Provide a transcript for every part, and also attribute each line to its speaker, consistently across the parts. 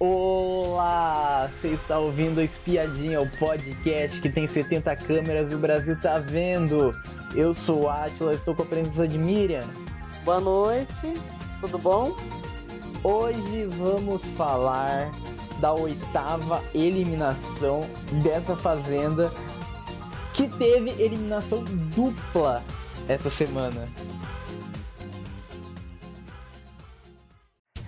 Speaker 1: Olá! Você está ouvindo a Espiadinha, o podcast que tem 70 câmeras e o Brasil tá vendo. Eu sou o Atila, estou com a presença de Miriam.
Speaker 2: Boa noite, tudo bom?
Speaker 1: Hoje vamos falar da oitava eliminação dessa fazenda que teve eliminação dupla essa semana.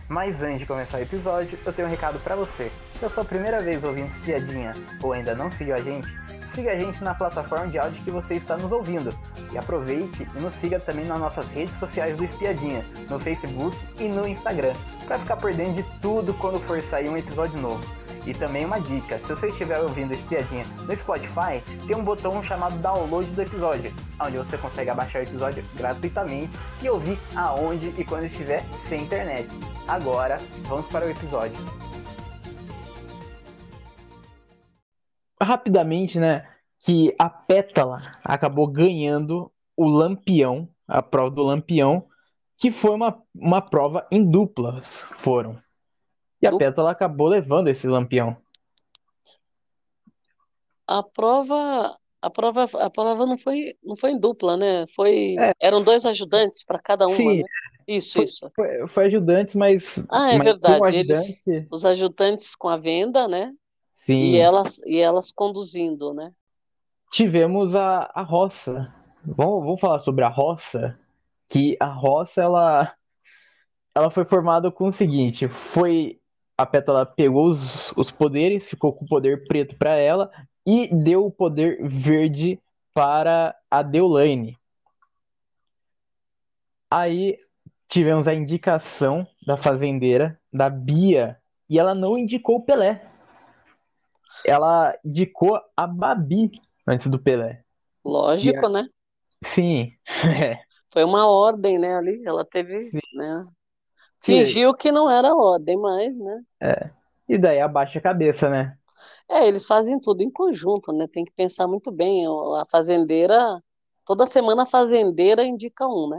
Speaker 1: Mas antes de começar o episódio, eu tenho um recado para você. Se é a sua primeira vez ouvindo Espiadinha ou ainda não seguiu a gente, siga a gente na plataforma de áudio que você está nos ouvindo. E aproveite e nos siga também nas nossas redes sociais do Espiadinha, no Facebook e no Instagram, para ficar por dentro de tudo quando for sair um episódio novo. E também uma dica, se você estiver ouvindo Espiadinha no Spotify, tem um botão chamado download do episódio, onde você consegue abaixar o episódio gratuitamente e ouvir aonde e quando estiver sem internet. Agora, vamos para o episódio. Rapidamente, né, que a Pétala acabou ganhando o Lampião, a prova do Lampião, que foi uma, uma prova em duplas, foram. E a
Speaker 2: Du-
Speaker 1: Pétala acabou levando esse Lampião.
Speaker 2: A prova, a prova, a prova não foi, não foi em dupla, né? Foi,
Speaker 1: É.
Speaker 2: eram dois ajudantes para cada uma,
Speaker 1: Sim,
Speaker 2: né? Isso,
Speaker 1: foi-
Speaker 2: isso.
Speaker 1: Foi, foi ajudantes, mas,
Speaker 2: Ah, é
Speaker 1: mas tem um
Speaker 2: verdade. Eles,
Speaker 1: ajudante.
Speaker 2: os ajudantes com a venda, né?
Speaker 1: Sim,
Speaker 2: E elas, e elas conduzindo, né?
Speaker 1: tivemos a, a roça. Vamos, vamos falar sobre a roça, que a roça ela, ela foi formada com o seguinte, foi a Pétala pegou os, os poderes, ficou com o poder preto para ela e deu o poder verde para a Deolane. Aí tivemos a indicação da fazendeira, da Bia, e ela não indicou o Pelé. Ela indicou a Babi antes do Pelé.
Speaker 2: Lógico, né?
Speaker 1: Sim, é.
Speaker 2: Foi uma ordem, né, ali. Ela teve,
Speaker 1: Sim.
Speaker 2: né?
Speaker 1: Que-
Speaker 2: Fingiu que não era ordem, mas, né?
Speaker 1: E daí abaixa a cabeça, né?
Speaker 2: É, eles fazem tudo em conjunto, né? Tem que pensar muito bem. A fazendeira, toda semana a fazendeira indica um, né?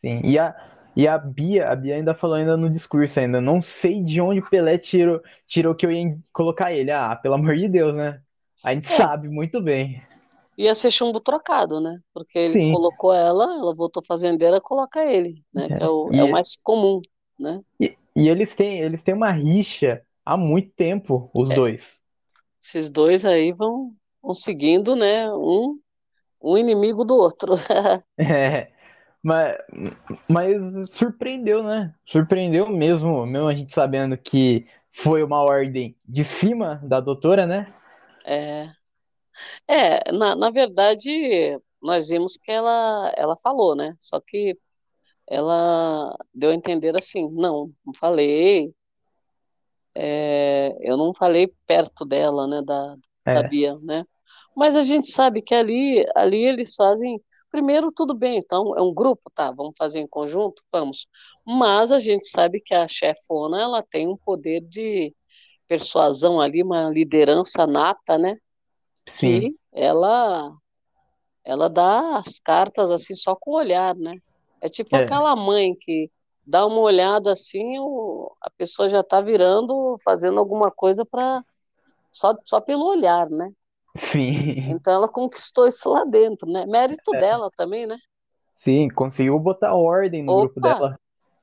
Speaker 1: Sim. E a, e a Bia, a Bia ainda falou ainda no discurso ainda, não sei de onde o Pelé tirou, tirou que eu ia colocar ele. Ah, pelo amor de Deus, né? A gente
Speaker 2: É.
Speaker 1: sabe muito bem.
Speaker 2: Ia ser chumbo trocado, né? Porque ele
Speaker 1: Sim.
Speaker 2: colocou ela, ela voltou fazendeira, coloca ele, né? Que é o, é o mais comum, né?
Speaker 1: E, e eles têm, eles têm uma rixa há muito tempo, os
Speaker 2: É.
Speaker 1: dois.
Speaker 2: Esses dois aí vão, vão seguindo, né? Um, um inimigo do outro.
Speaker 1: É. Mas, mas surpreendeu, né? Surpreendeu mesmo, mesmo a gente sabendo que foi uma ordem de cima da doutora, né?
Speaker 2: É, é na, na verdade, nós vimos que ela, ela falou, né? Só que ela deu a entender assim, não, não falei, é, eu não falei perto dela, né, da, da
Speaker 1: É.
Speaker 2: Bia, né? Mas a gente sabe que ali, ali eles fazem, primeiro tudo bem, então é um grupo, tá, vamos fazer em conjunto, vamos. Mas a gente sabe que a chefona, ela tem um poder de persuasão ali, uma liderança nata, né?
Speaker 1: Sim.
Speaker 2: que ela ela dá as cartas assim só com o olhar, né? É tipo
Speaker 1: É.
Speaker 2: aquela mãe que dá uma olhada assim, o, a pessoa já tá virando, fazendo alguma coisa para só só pelo olhar, né?
Speaker 1: Sim.
Speaker 2: Então ela conquistou isso lá dentro, né? Mérito
Speaker 1: É.
Speaker 2: dela também, né?
Speaker 1: Sim, conseguiu botar ordem no grupo
Speaker 2: Opa!
Speaker 1: dela.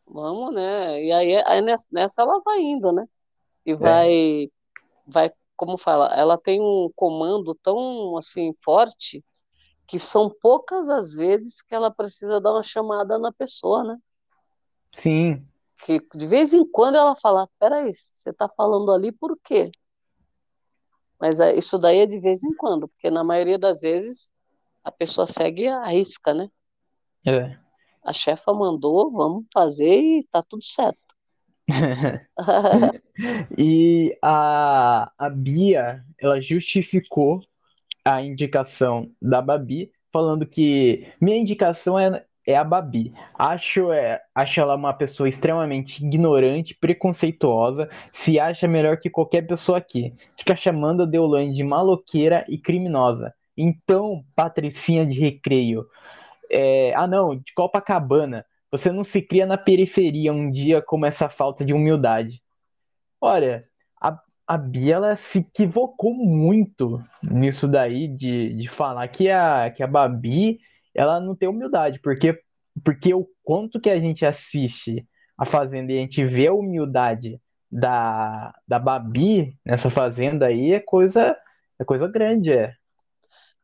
Speaker 2: Vamos, né? E aí, aí nessa, ela vai indo, né?
Speaker 1: É.
Speaker 2: E vai vai como fala, ela tem um comando tão assim forte que são poucas as vezes que ela precisa dar uma chamada na pessoa, né?
Speaker 1: Sim,
Speaker 2: Que de vez em quando ela fala, peraí, você tá falando ali por quê? Mas é, isso daí é de vez em quando, porque na maioria das vezes a pessoa segue a risca, né?
Speaker 1: é.
Speaker 2: A chefa mandou, vamos fazer e tá tudo certo.
Speaker 1: E a, a Bia, ela justificou a indicação da Babi, falando que minha indicação é, é a Babi. Acho, é, acho ela uma pessoa extremamente ignorante, preconceituosa, se acha melhor que qualquer pessoa aqui. Fica chamando a Deolane de maloqueira e criminosa. Então, Patricinha de Recreio, é, ah não, de Copacabana, você não se cria na periferia um dia como essa falta de humildade. Olha, a, Bia ela se equivocou muito nisso daí de, de falar que a, que a Babi ela não tem humildade, porque, porque o quanto que a gente assiste a Fazenda e a gente vê a humildade da, da Babi nessa Fazenda aí é coisa, é coisa grande, é.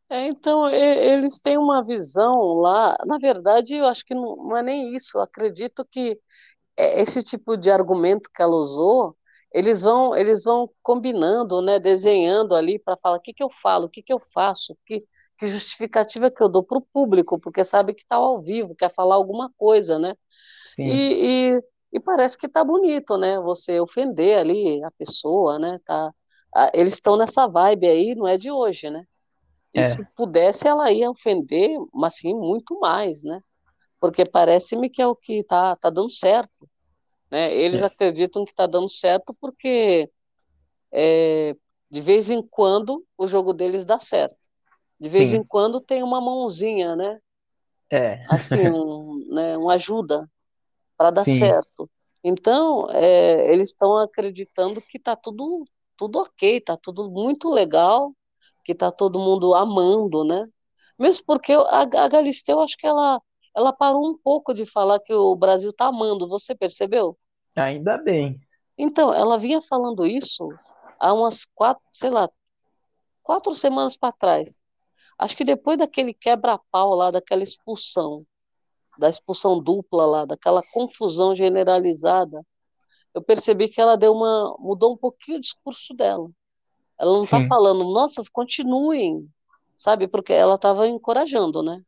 Speaker 2: É, então, eles têm uma visão lá. Na verdade, eu acho que não, não é nem isso. Eu acredito que é, esse tipo de argumento que ela usou, eles vão, eles vão combinando, né, desenhando ali para falar o que que eu falo, o que que eu faço, que, que justificativa que eu dou para o público, porque sabe que está ao vivo, quer falar alguma coisa, né?
Speaker 1: Sim,
Speaker 2: E, e, e parece que tá bonito, né? Você ofender ali a pessoa, né? Tá, eles estão nessa vibe aí, não é de hoje, né? E se
Speaker 1: é,
Speaker 2: pudesse, ela ia ofender, mas assim, muito mais, né? Porque parece-me que é o que tá, tá dando certo, né? Eles
Speaker 1: é,
Speaker 2: acreditam que tá dando certo porque é, de vez em quando o jogo deles dá certo. De vez em
Speaker 1: sim,
Speaker 2: quando tem uma mãozinha, né?
Speaker 1: é,
Speaker 2: Assim, um, né? Uma ajuda para dar
Speaker 1: sim,
Speaker 2: certo. Então, é, eles estão acreditando que tá tudo, tudo ok, tá tudo muito legal, que tá todo mundo amando, né? Mesmo porque a, a Galisteu, acho que ela, ela parou um pouco de falar que o Brasil tá amando, você percebeu?
Speaker 1: ainda bem,
Speaker 2: Então, ela vinha falando isso há umas quatro, sei lá, quatro semanas para trás. Acho que depois daquele quebra-pau lá, daquela expulsão, da expulsão dupla lá, daquela confusão generalizada, eu percebi que ela deu uma, mudou um pouquinho o discurso dela. Ela não está falando, nossa, continuem, sabe? Porque ela estava encorajando, né?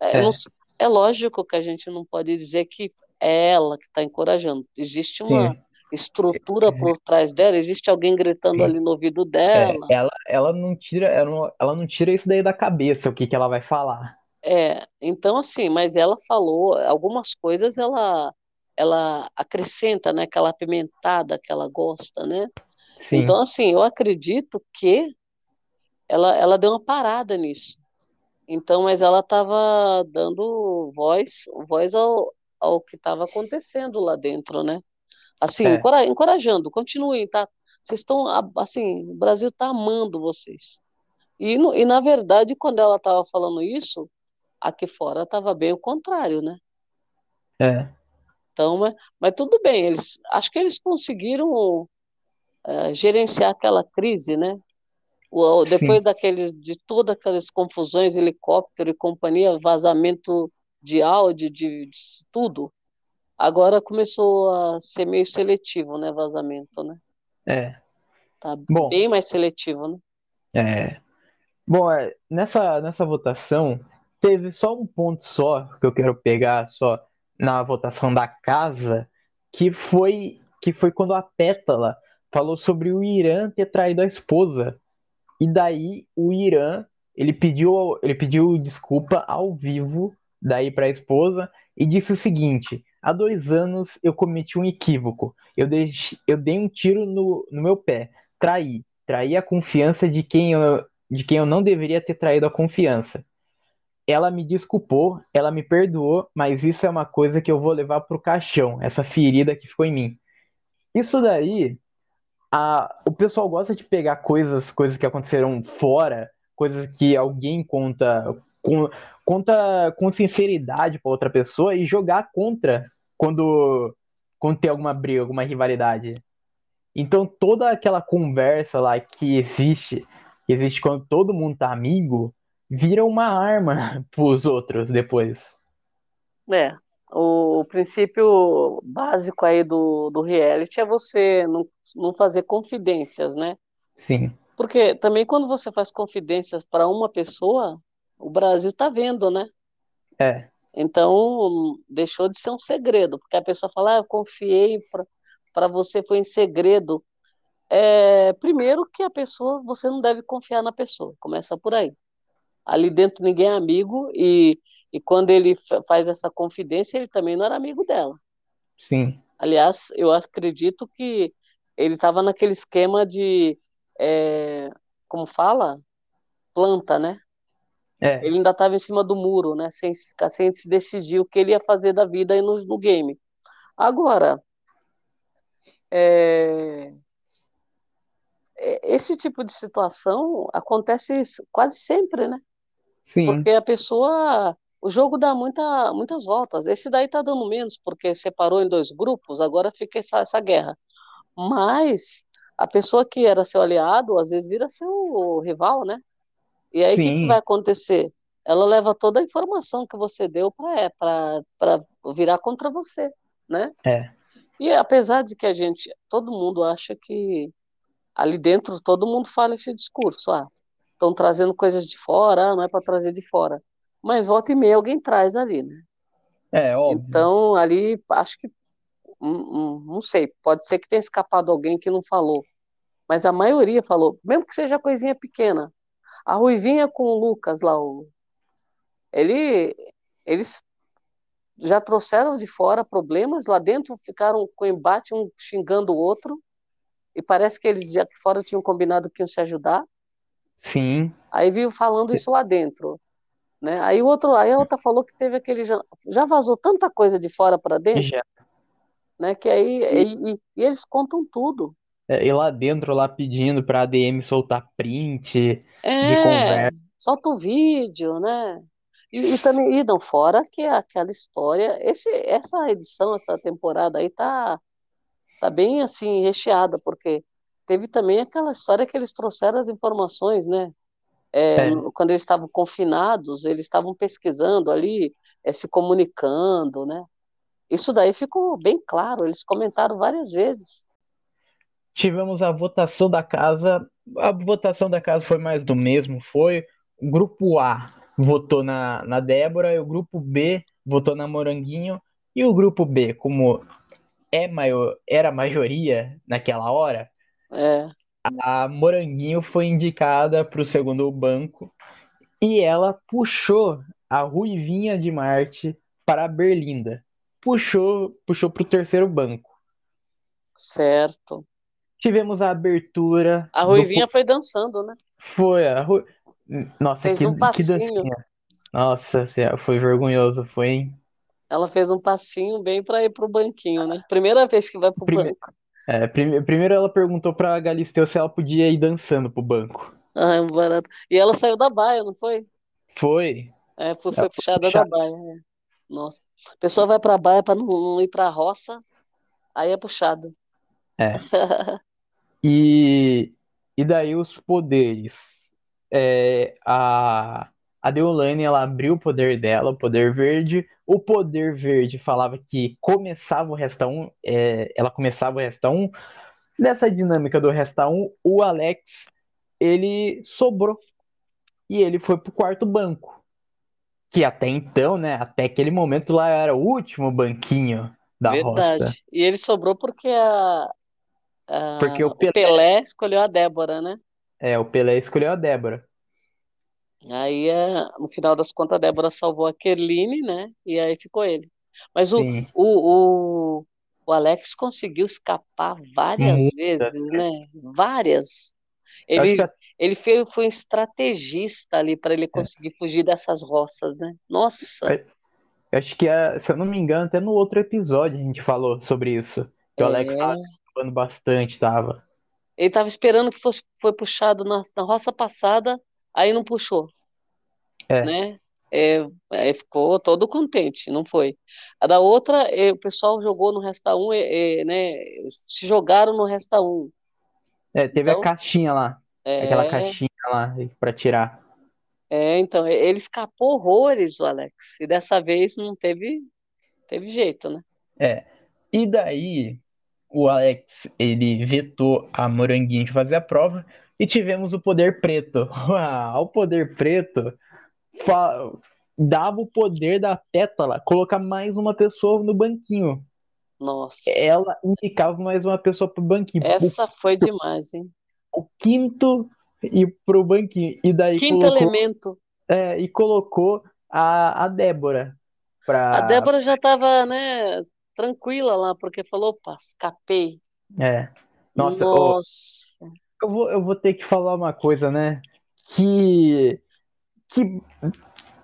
Speaker 2: É, eu não
Speaker 1: é,
Speaker 2: é lógico que a gente não pode dizer que é ela que está encorajando. Existe uma
Speaker 1: sim,
Speaker 2: estrutura por trás dela, existe alguém gritando
Speaker 1: sim.
Speaker 2: ali no ouvido
Speaker 1: É,
Speaker 2: dela.
Speaker 1: ela, ela não tira, ela não, ela não tira isso daí da cabeça, o que que ela vai falar.
Speaker 2: É, então assim, mas ela falou algumas coisas, ela ela acrescenta, né, aquela apimentada que ela gosta, né?
Speaker 1: Sim,
Speaker 2: Então assim, eu acredito que ela, ela deu uma parada nisso. Então, mas ela estava dando voz, voz ao, ao que estava acontecendo lá dentro, né? Assim,
Speaker 1: é,
Speaker 2: encora- encorajando, continuem, tá? Vocês estão, assim, o Brasil está amando vocês. E, e, na verdade, quando ela estava falando isso, aqui fora estava bem o contrário, né?
Speaker 1: é,
Speaker 2: Então, mas, mas tudo bem, eles, acho que eles conseguiram eh, gerenciar aquela crise, né? Depois
Speaker 1: sim,
Speaker 2: daqueles, de todas aquelas confusões, helicóptero e companhia, vazamento de áudio, de, de tudo, agora começou a ser meio seletivo, né, vazamento, né?
Speaker 1: é.
Speaker 2: Tá
Speaker 1: Bom,
Speaker 2: bem mais seletivo, né?
Speaker 1: é, bom, é, nessa, nessa votação, teve só um ponto só que eu quero pegar só na votação da casa, que foi, que foi quando a Pétala falou sobre o Irã ter traído a esposa. E daí o Irã, ele pediu, ele pediu desculpa ao vivo daí para a esposa e disse o seguinte: há dois anos eu cometi um equívoco. Eu, deixe, eu dei um tiro no, no meu pé. Traí. Traí a confiança de quem, eu, de quem eu não deveria ter traído a confiança. Ela me desculpou, ela me perdoou, mas isso é uma coisa que eu vou levar pro caixão, essa ferida que ficou em mim. Isso daí a, o pessoal gosta de pegar coisas, coisas que aconteceram fora, coisas que alguém conta com, conta com sinceridade para outra pessoa e jogar contra quando, quando tem alguma briga, alguma rivalidade. Então toda aquela conversa lá que existe, que existe quando todo mundo tá amigo, vira uma arma pros outros depois.
Speaker 2: É, o, princípio básico aí do, do reality é você não, não fazer confidências, né?
Speaker 1: Sim,
Speaker 2: Porque também quando você faz confidências para uma pessoa, o Brasil tá vendo, né?
Speaker 1: é,
Speaker 2: Então, deixou de ser um segredo, porque a pessoa fala, ah, eu confiei para você, foi em segredo. É, primeiro que a pessoa, você não deve confiar na pessoa, começa por aí. Ali dentro ninguém é amigo e, e quando ele fa- faz essa confidência, ele também não era amigo dela.
Speaker 1: sim,
Speaker 2: Aliás, eu acredito que ele estava naquele esquema de, é, como fala? Planta, né?
Speaker 1: é,
Speaker 2: Ele ainda estava em cima do muro, né? Sem, sem se decidir o que ele ia fazer da vida aí no, no game. Agora, é, é, esse tipo de situação acontece quase sempre, né?
Speaker 1: Sim.
Speaker 2: Porque a pessoa. O jogo dá muita, muitas voltas. Esse daí tá dando menos, porque separou em dois grupos, agora fica essa, essa guerra. Mas a pessoa que era seu aliado, às vezes vira seu rival, né? E aí o que, que vai acontecer? Ela leva toda a informação que você deu para virar contra você, né?
Speaker 1: É.
Speaker 2: E apesar de que a gente, todo mundo acha que ali dentro todo mundo fala esse discurso, ah, estão trazendo coisas de fora, ah, não é para trazer de fora. Mas volta e meia alguém traz ali, né?
Speaker 1: É, óbvio.
Speaker 2: Então, ali, acho que, hum, hum, não sei, pode ser que tenha escapado alguém que não falou. Mas a maioria falou, mesmo que seja coisinha pequena. A Ruivinha com o Lucas lá, o... Ele, eles já trouxeram de fora problemas, lá dentro ficaram com embate, um xingando o outro, e parece que eles já que fora tinham combinado que iam se ajudar.
Speaker 1: Sim.
Speaker 2: Aí viu falando isso lá dentro. Né? Aí o outro, aí a outra falou que teve aquele já, já vazou tanta coisa de fora para dentro, né? Que aí e, e, e eles contam tudo.
Speaker 1: É, e lá dentro lá pedindo para ADM soltar print
Speaker 2: é,
Speaker 1: de conversa.
Speaker 2: Solta o vídeo, né? E, e também idam fora que aquela história, esse, essa edição, essa temporada aí tá tá bem assim recheada, porque teve também aquela história que eles trouxeram as informações, né? É, é. Quando eles estavam confinados, eles estavam pesquisando ali, é, se comunicando, né? Isso daí ficou bem claro, eles comentaram várias vezes.
Speaker 1: Tivemos a votação da casa, a votação da casa foi mais do mesmo, foi o grupo A votou na, na Débora, e o grupo B votou na Moranguinho, e o grupo B, como é maior, era a maioria naquela hora,
Speaker 2: é.
Speaker 1: A Moranguinho foi indicada para o segundo banco e ela puxou a Ruivinha de Marte para a Berlinda. Puxou, puxou para o terceiro banco.
Speaker 2: Certo.
Speaker 1: Tivemos a abertura.
Speaker 2: A Ruivinha do... foi dançando, né?
Speaker 1: Foi, a Ru... Nossa,
Speaker 2: Fez
Speaker 1: que,
Speaker 2: um
Speaker 1: que dancinha. Nossa, foi vergonhoso, foi, hein?
Speaker 2: Ela fez um passinho bem para ir pro banquinho, né? Primeira vez que vai pro
Speaker 1: Prime...
Speaker 2: banco.
Speaker 1: É, prime... primeiro ela perguntou pra Galisteu se ela podia ir dançando pro banco.
Speaker 2: Ah, é um barato. E ela saiu da baia, não foi?
Speaker 1: Foi.
Speaker 2: É, foi, foi puxada da baia. É. Nossa. A pessoa vai pra baia pra não, não ir pra roça, aí é puxado.
Speaker 1: É. e, e daí os poderes. É, a, a Deolane, ela abriu o poder dela, o poder verde. O poder verde falava que começava o Resta 1, é, ela começava o Resta 1. Nessa dinâmica do Resta 1, o Alex, ele sobrou. E ele foi pro quarto banco. Que até então, né, até aquele momento lá era o último banquinho da
Speaker 2: Verdade.
Speaker 1: roça.
Speaker 2: E ele sobrou porque a, a
Speaker 1: Porque o
Speaker 2: o
Speaker 1: Pelé,
Speaker 2: Pelé escolheu a Débora, né?
Speaker 1: é, o Pelé escolheu a Débora.
Speaker 2: Aí, é, no final das contas, a Débora salvou a Kerline, né? E aí ficou ele. Mas o,
Speaker 1: Sim.
Speaker 2: o, o, o Alex conseguiu escapar várias
Speaker 1: Muitas
Speaker 2: vezes, né? Várias. Ele,
Speaker 1: que
Speaker 2: ele foi, foi um estrategista ali para ele conseguir fugir dessas roças, né? Nossa,
Speaker 1: eu acho que, se eu não me engano, até no outro episódio a gente falou sobre isso. Que o Alex
Speaker 2: é.
Speaker 1: tava escapando bastante, tava.
Speaker 2: Ele estava esperando que fosse foi puxado na, na roça passada, aí não puxou,
Speaker 1: É.
Speaker 2: né? É, é, ficou todo contente, não foi. A da outra, é, o pessoal jogou no Resta 1, é, é, né? Se jogaram no Resta 1.
Speaker 1: É, teve
Speaker 2: Então,
Speaker 1: a caixinha lá, aquela caixinha lá pra tirar.
Speaker 2: é, então, ele escapou horrores, o Alex. E dessa vez não teve, teve jeito, né?
Speaker 1: É. E daí, o Alex, ele vetou a Moranguinho de fazer a prova e tivemos o poder preto. Uau, o poder preto fa- dava o poder da Pétala colocar mais uma pessoa no banquinho.
Speaker 2: Nossa,
Speaker 1: Ela indicava mais uma pessoa pro banquinho.
Speaker 2: Essa foi demais, hein?
Speaker 1: o quinto e pro banquinho. E daí
Speaker 2: Quinto
Speaker 1: colocou,
Speaker 2: elemento.
Speaker 1: é, e colocou a, a Débora
Speaker 2: A
Speaker 1: pra.
Speaker 2: Débora já estava, né, tranquila lá, porque falou, opa, escapei.
Speaker 1: É. Nossa,
Speaker 2: Nossa,
Speaker 1: eu vou, eu vou ter que falar uma coisa, né? Que. Que.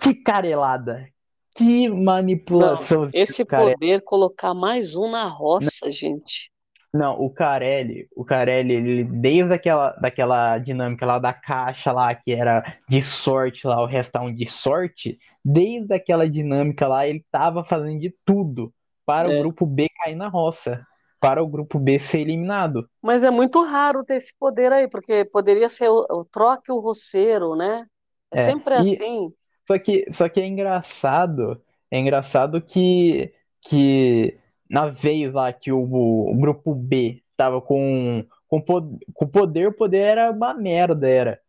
Speaker 1: Que carelada. Que
Speaker 2: não,
Speaker 1: manipulação
Speaker 2: esse
Speaker 1: cara.
Speaker 2: poder colocar mais um na roça, gente.
Speaker 1: Não, o Carelli, o Carelli, ele, desde aquela, daquela dinâmica lá da caixa lá, que era de sorte lá, o restão de sorte, desde aquela dinâmica lá, ele tava fazendo de tudo para é. o grupo B cair na roça, para o grupo B ser eliminado.
Speaker 2: Mas é muito raro ter esse poder aí, porque poderia ser o, o troque o roceiro, né? É, é sempre e, assim.
Speaker 1: Só que, só que é engraçado, é engraçado que, que na vez lá que o, o grupo B tava com, com, com poder, o poder era uma merda, era.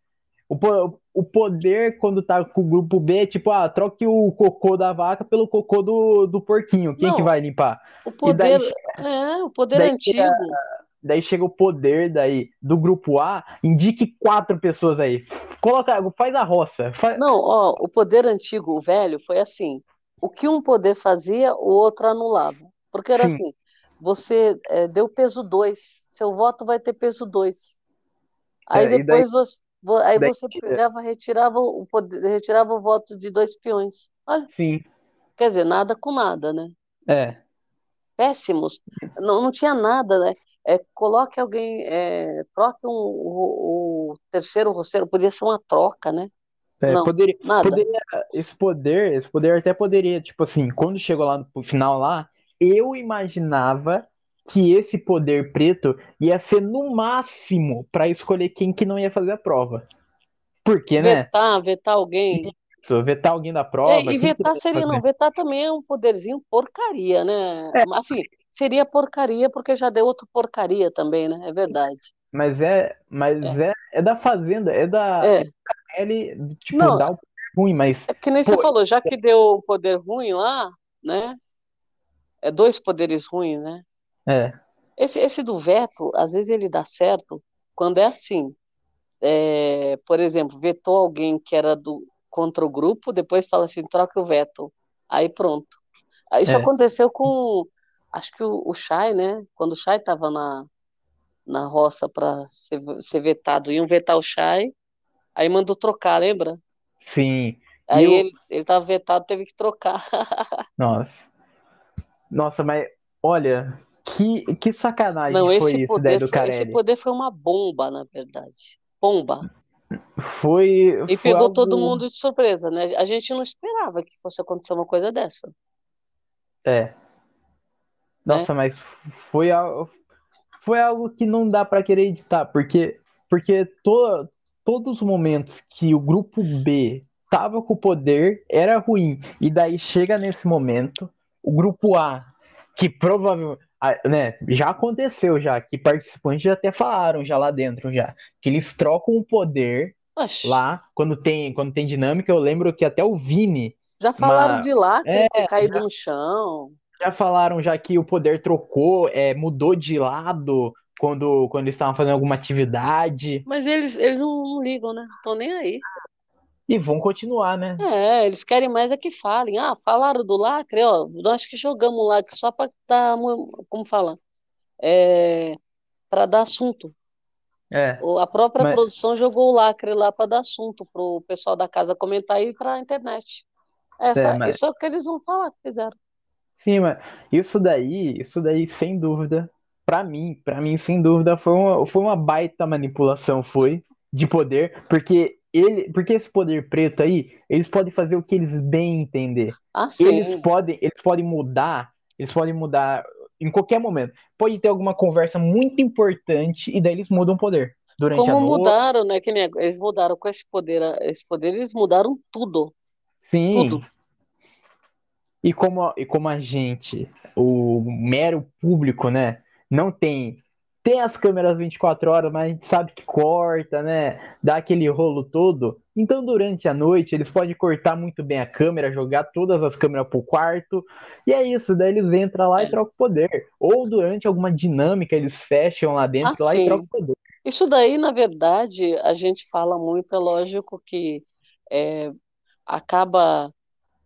Speaker 1: O, o poder, quando tá com o grupo B, é tipo, ah, troque o cocô da vaca pelo cocô do, do porquinho. Quem Não, que vai limpar?
Speaker 2: O poder, daí, é, o poder daí antigo. Chega,
Speaker 1: daí chega o poder daí do grupo A, indique quatro pessoas aí. Coloca, faz a roça. Faz...
Speaker 2: Não, ó, o poder antigo, o velho, foi assim. O que um poder fazia, o outro anulava. Porque era Sim. assim, você é, deu peso 2, seu voto vai ter peso 2. Aí é, depois daí, você, aí você pegava, retirava o poder, retirava o voto de dois peões. Olha.
Speaker 1: Sim.
Speaker 2: Quer dizer, nada com nada, né?
Speaker 1: É.
Speaker 2: Péssimos. Não, não tinha nada, né? É, coloque alguém, é, troque um, o, o terceiro roceiro, podia ser uma troca, né?
Speaker 1: É, não, poderia, nada. poderia, esse poder, esse poder até poderia, tipo assim, quando chegou lá no final lá, eu imaginava que esse poder preto ia ser no máximo para escolher quem que não ia fazer a prova. Porque,
Speaker 2: né? Vetar, vetar alguém.
Speaker 1: Isso, vetar alguém da prova. É,
Speaker 2: e vetar seria, não, vetar também é um poderzinho porcaria, né? É. Assim, seria porcaria porque já deu outro porcaria também, né? É verdade.
Speaker 1: Mas é, mas é, é, é da fazenda, é da é. Ele, tipo, não, dá o poder ruim, mas
Speaker 2: É que nem pô, você falou, já que deu o poder ruim lá, né? é dois poderes ruins, né?
Speaker 1: É.
Speaker 2: Esse, esse do veto, às vezes ele dá certo quando é assim. É, por exemplo, vetou alguém que era do contra o grupo, depois fala assim, troca o veto. Aí pronto. Isso é. aconteceu com, acho que o, o Chay, né? Quando o Chay estava na, na roça para ser, ser vetado, iam vetar o Chay, aí mandou trocar, lembra?
Speaker 1: Sim.
Speaker 2: Aí eu... ele, ele tava vetado, teve que trocar.
Speaker 1: Nossa. Nossa, mas olha, que, que sacanagem Não, foi isso daí do Carelli.
Speaker 2: Esse poder foi uma bomba, na verdade. Bomba.
Speaker 1: Foi.
Speaker 2: E
Speaker 1: foi
Speaker 2: pegou
Speaker 1: algo...
Speaker 2: todo mundo de surpresa, né? A gente não esperava que fosse acontecer uma coisa dessa.
Speaker 1: É. Nossa, né? mas foi algo, foi algo que não dá para querer editar, porque, porque to, todos os momentos que o grupo B tava com o poder era ruim. E daí chega nesse momento o grupo A, que provavelmente, né, já aconteceu já, que participantes já até falaram já lá dentro já, que eles trocam o poder Oxi. lá, quando tem, quando tem dinâmica, eu lembro que até o Vini...
Speaker 2: Já falaram uma... de lá, que é, ter caído já, no chão.
Speaker 1: Já falaram já que o poder trocou, é, mudou de lado quando, quando eles estavam fazendo alguma atividade.
Speaker 2: Mas eles, eles não, não ligam, né? Estão nem aí.
Speaker 1: E vão continuar, né?
Speaker 2: É, eles querem mais é que falem. Ah, falaram do lacre, ó. Nós que jogamos lacre só para dar, como fala, é, para dar assunto.
Speaker 1: É.
Speaker 2: A própria mas... produção jogou o lacre lá para dar assunto para o pessoal da casa comentar e para a internet. Essa, é, mas... Isso é o que eles vão falar que fizeram.
Speaker 1: Sim, mas isso daí, isso daí, sem dúvida, para mim, para mim, sem dúvida, foi uma, foi uma baita manipulação, foi, de poder, porque ele, porque esse poder preto aí, eles podem fazer o que eles bem entender.
Speaker 2: Ah.
Speaker 1: Eles podem, eles podem mudar, eles podem mudar em qualquer momento. Pode ter alguma conversa muito importante e daí eles mudam o poder. Durante
Speaker 2: Como
Speaker 1: a
Speaker 2: mudaram, né? Que nem, eles mudaram com esse poder, esse poder, eles mudaram tudo.
Speaker 1: Sim. Tudo. E como, e como a gente, o mero público, né, não tem tem as câmeras 24 horas, mas a gente sabe que corta, né? Dá aquele rolo todo. Então, durante a noite, eles podem cortar muito bem a câmera, jogar todas as câmeras pro quarto. E é isso, daí eles entram lá e trocam o poder. Ou durante alguma dinâmica, eles fecham lá dentro ah, lá e trocam o poder.
Speaker 2: Isso daí, na verdade, a gente fala muito, é lógico que é, acaba,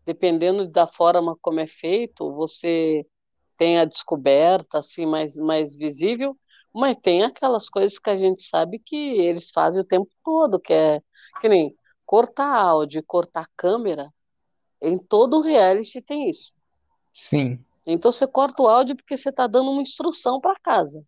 Speaker 2: dependendo da forma como é feito, você tem a descoberta assim mais, mais visível, mas tem aquelas coisas que a gente sabe que eles fazem o tempo todo, que é que nem cortar áudio, cortar câmera. Em todo o reality tem isso.
Speaker 1: Sim.
Speaker 2: Então você corta o áudio porque você está dando uma instrução para casa.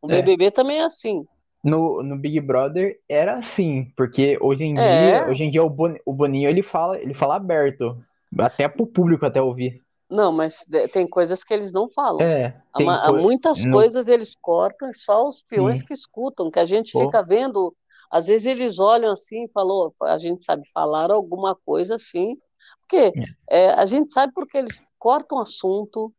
Speaker 2: O BBB é. também é assim.
Speaker 1: No, no Big Brother era assim, porque hoje em é. dia, hoje em dia o, Bon, o Boninho ele fala, ele fala aberto, até pro público até ouvir.
Speaker 2: Não, mas tem coisas que eles não falam. É, tem co... Muitas coisas eles cortam, só os peões Sim. que escutam, que a gente Pô. fica vendo. Às vezes eles olham assim e falam, a gente sabe falar alguma coisa assim, porque é. É, a gente sabe porque eles cortam assunto.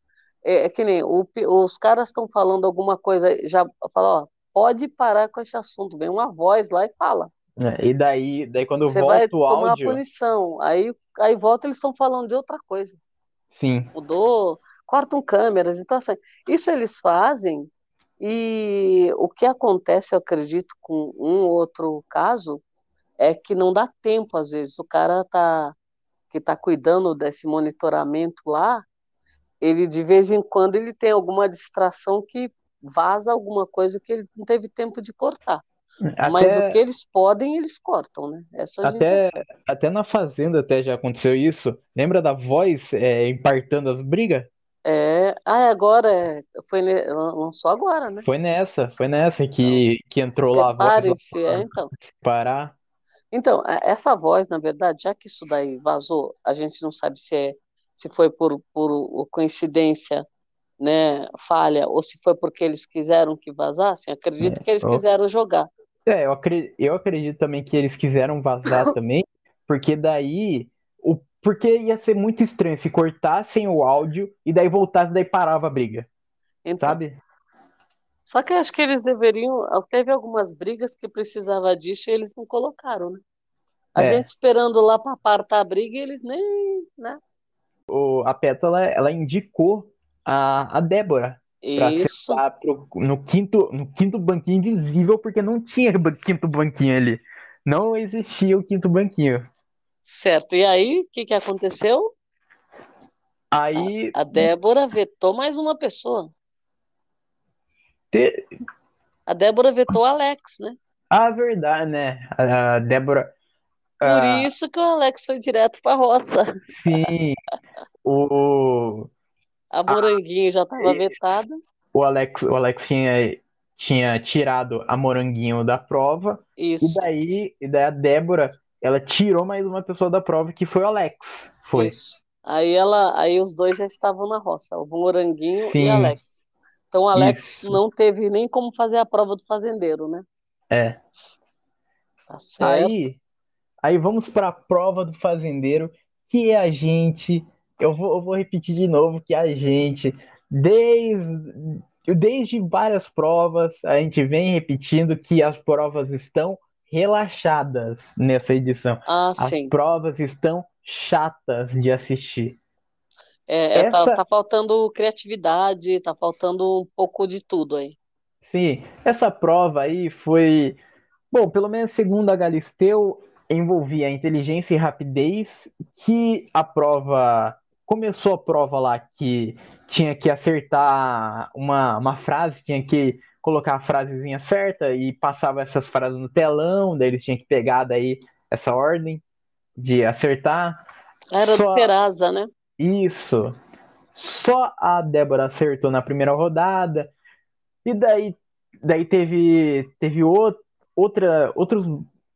Speaker 2: É, é que nem o, os caras estão falando alguma coisa, já falam, ó, pode parar com esse assunto, vem uma voz lá e fala.
Speaker 1: É, e daí, daí quando Você volta vai o
Speaker 2: tomar
Speaker 1: áudio...
Speaker 2: punição. Aí, aí volta eles estão falando de outra coisa.
Speaker 1: Sim.
Speaker 2: Mudou, cortam câmeras. Então, assim, isso eles fazem e o que acontece, eu acredito, com um outro caso, é que não dá tempo, às vezes. O cara tá, que está cuidando desse monitoramento lá, ele de vez em quando ele tem alguma distração que vaza alguma coisa que ele não teve tempo de cortar. Até, Mas o que eles podem, eles cortam, né?
Speaker 1: até, até na Fazenda até já aconteceu isso. Lembra da voz é, impartando as brigas?
Speaker 2: É, ah, agora é, foi lançou agora, né?
Speaker 1: Foi nessa, foi nessa que, então, que entrou lá a voz.
Speaker 2: Se é, então.
Speaker 1: Parar.
Speaker 2: Então, essa voz, na verdade, já que isso daí vazou, a gente não sabe se é se foi por, por coincidência né, falha, ou se foi porque eles quiseram que vazassem, acredito é, que eles quiseram jogar.
Speaker 1: É, eu acredito, eu acredito também que eles quiseram vazar também, porque daí o porque ia ser muito estranho se cortassem o áudio e daí voltasse, daí parava a briga. Então, sabe?
Speaker 2: Só que acho que eles deveriam. Teve algumas brigas que precisava disso e eles não colocaram, né? A é. gente esperando lá para apartar a briga e eles nem. Né?
Speaker 1: O, a Pétala, ela indicou a, a Débora sentar pro, no, quinto, no quinto banquinho invisível, porque não tinha quinto banquinho ali. Não existia o quinto banquinho.
Speaker 2: Certo. E aí, o que, que aconteceu?
Speaker 1: Aí.
Speaker 2: A, a Débora vetou mais uma pessoa.
Speaker 1: Te...
Speaker 2: A Débora vetou o Alex, né?
Speaker 1: Ah, verdade, né? A Débora.
Speaker 2: Por isso que o Alex foi direto pra roça.
Speaker 1: Sim. o
Speaker 2: a Moranguinho ah, já estava vetada.
Speaker 1: O Alex, o Alex tinha, tinha tirado a Moranguinho da prova.
Speaker 2: Isso.
Speaker 1: E daí, e daí a Débora, ela tirou mais uma pessoa da prova, que foi o Alex. Foi. Isso.
Speaker 2: Aí ela, aí os dois já estavam na roça, o Moranguinho Sim. e o Alex. Então o Alex Isso. não teve nem como fazer a prova do fazendeiro, né?
Speaker 1: É.
Speaker 2: Tá certo.
Speaker 1: Aí, aí vamos para a prova do fazendeiro, que é a gente eu vou, eu vou repetir de novo que a gente, desde, desde várias provas, a gente vem repetindo que as provas estão relaxadas nessa edição.
Speaker 2: Ah,
Speaker 1: as
Speaker 2: sim.
Speaker 1: provas estão chatas de assistir.
Speaker 2: É, é tá, Essa... tá, tá faltando criatividade, tá faltando um pouco de tudo aí.
Speaker 1: Sim, essa prova aí foi. Bom, pelo menos segundo a Galisteu, envolvia inteligência e rapidez, que a prova começou a prova lá que tinha que acertar uma, uma frase, tinha que colocar a frasezinha certa e passava essas frases no telão, daí eles tinham que pegar daí essa ordem de acertar.
Speaker 2: Era Só... do Serasa, né?
Speaker 1: Isso. Só a Débora acertou na primeira rodada. E daí, daí teve, teve outra, outros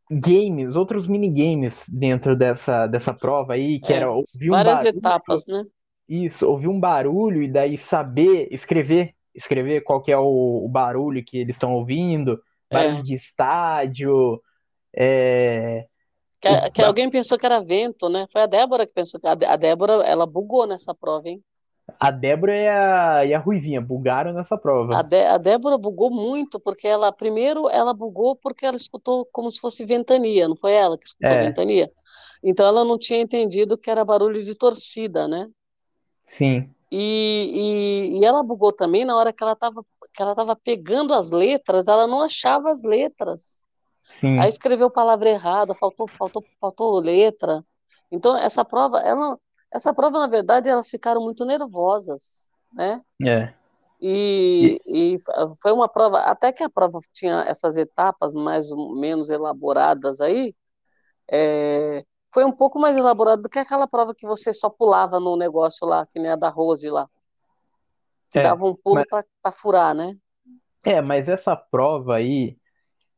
Speaker 1: games, outros minigames dentro dessa, dessa prova aí, que é, era ouvir um
Speaker 2: várias
Speaker 1: barulho,
Speaker 2: etapas, né?
Speaker 1: Isso, ouvir um barulho e daí saber escrever, escrever qual que é o, o barulho que eles estão ouvindo, barulho é. de estádio, é...
Speaker 2: Que, que, alguém pensou que era vento, né? Foi a Débora que pensou que a Débora, ela bugou nessa prova, hein?
Speaker 1: A Débora e a, e a Ruivinha bugaram nessa prova.
Speaker 2: A, de, a Débora bugou muito, porque ela, primeiro, ela bugou porque ela escutou como se fosse ventania, não foi ela que escutou é. ventania? Então ela não tinha entendido que era barulho de torcida, né?
Speaker 1: Sim.
Speaker 2: E, e, e ela bugou também na hora que ela estava pegando as letras, ela não achava as letras.
Speaker 1: Sim.
Speaker 2: Aí escreveu palavra errada, faltou, faltou, faltou letra. Então, essa prova, ela, essa prova, na verdade, elas ficaram muito nervosas, né?
Speaker 1: É.
Speaker 2: E, e, foi uma prova, até que a prova tinha essas etapas mais ou menos elaboradas aí, é, foi um pouco mais elaborado do que aquela prova que você só pulava no negócio lá, que nem a da Rose lá. É, dava um pulo mas... para furar, né?
Speaker 1: É, mas essa prova aí,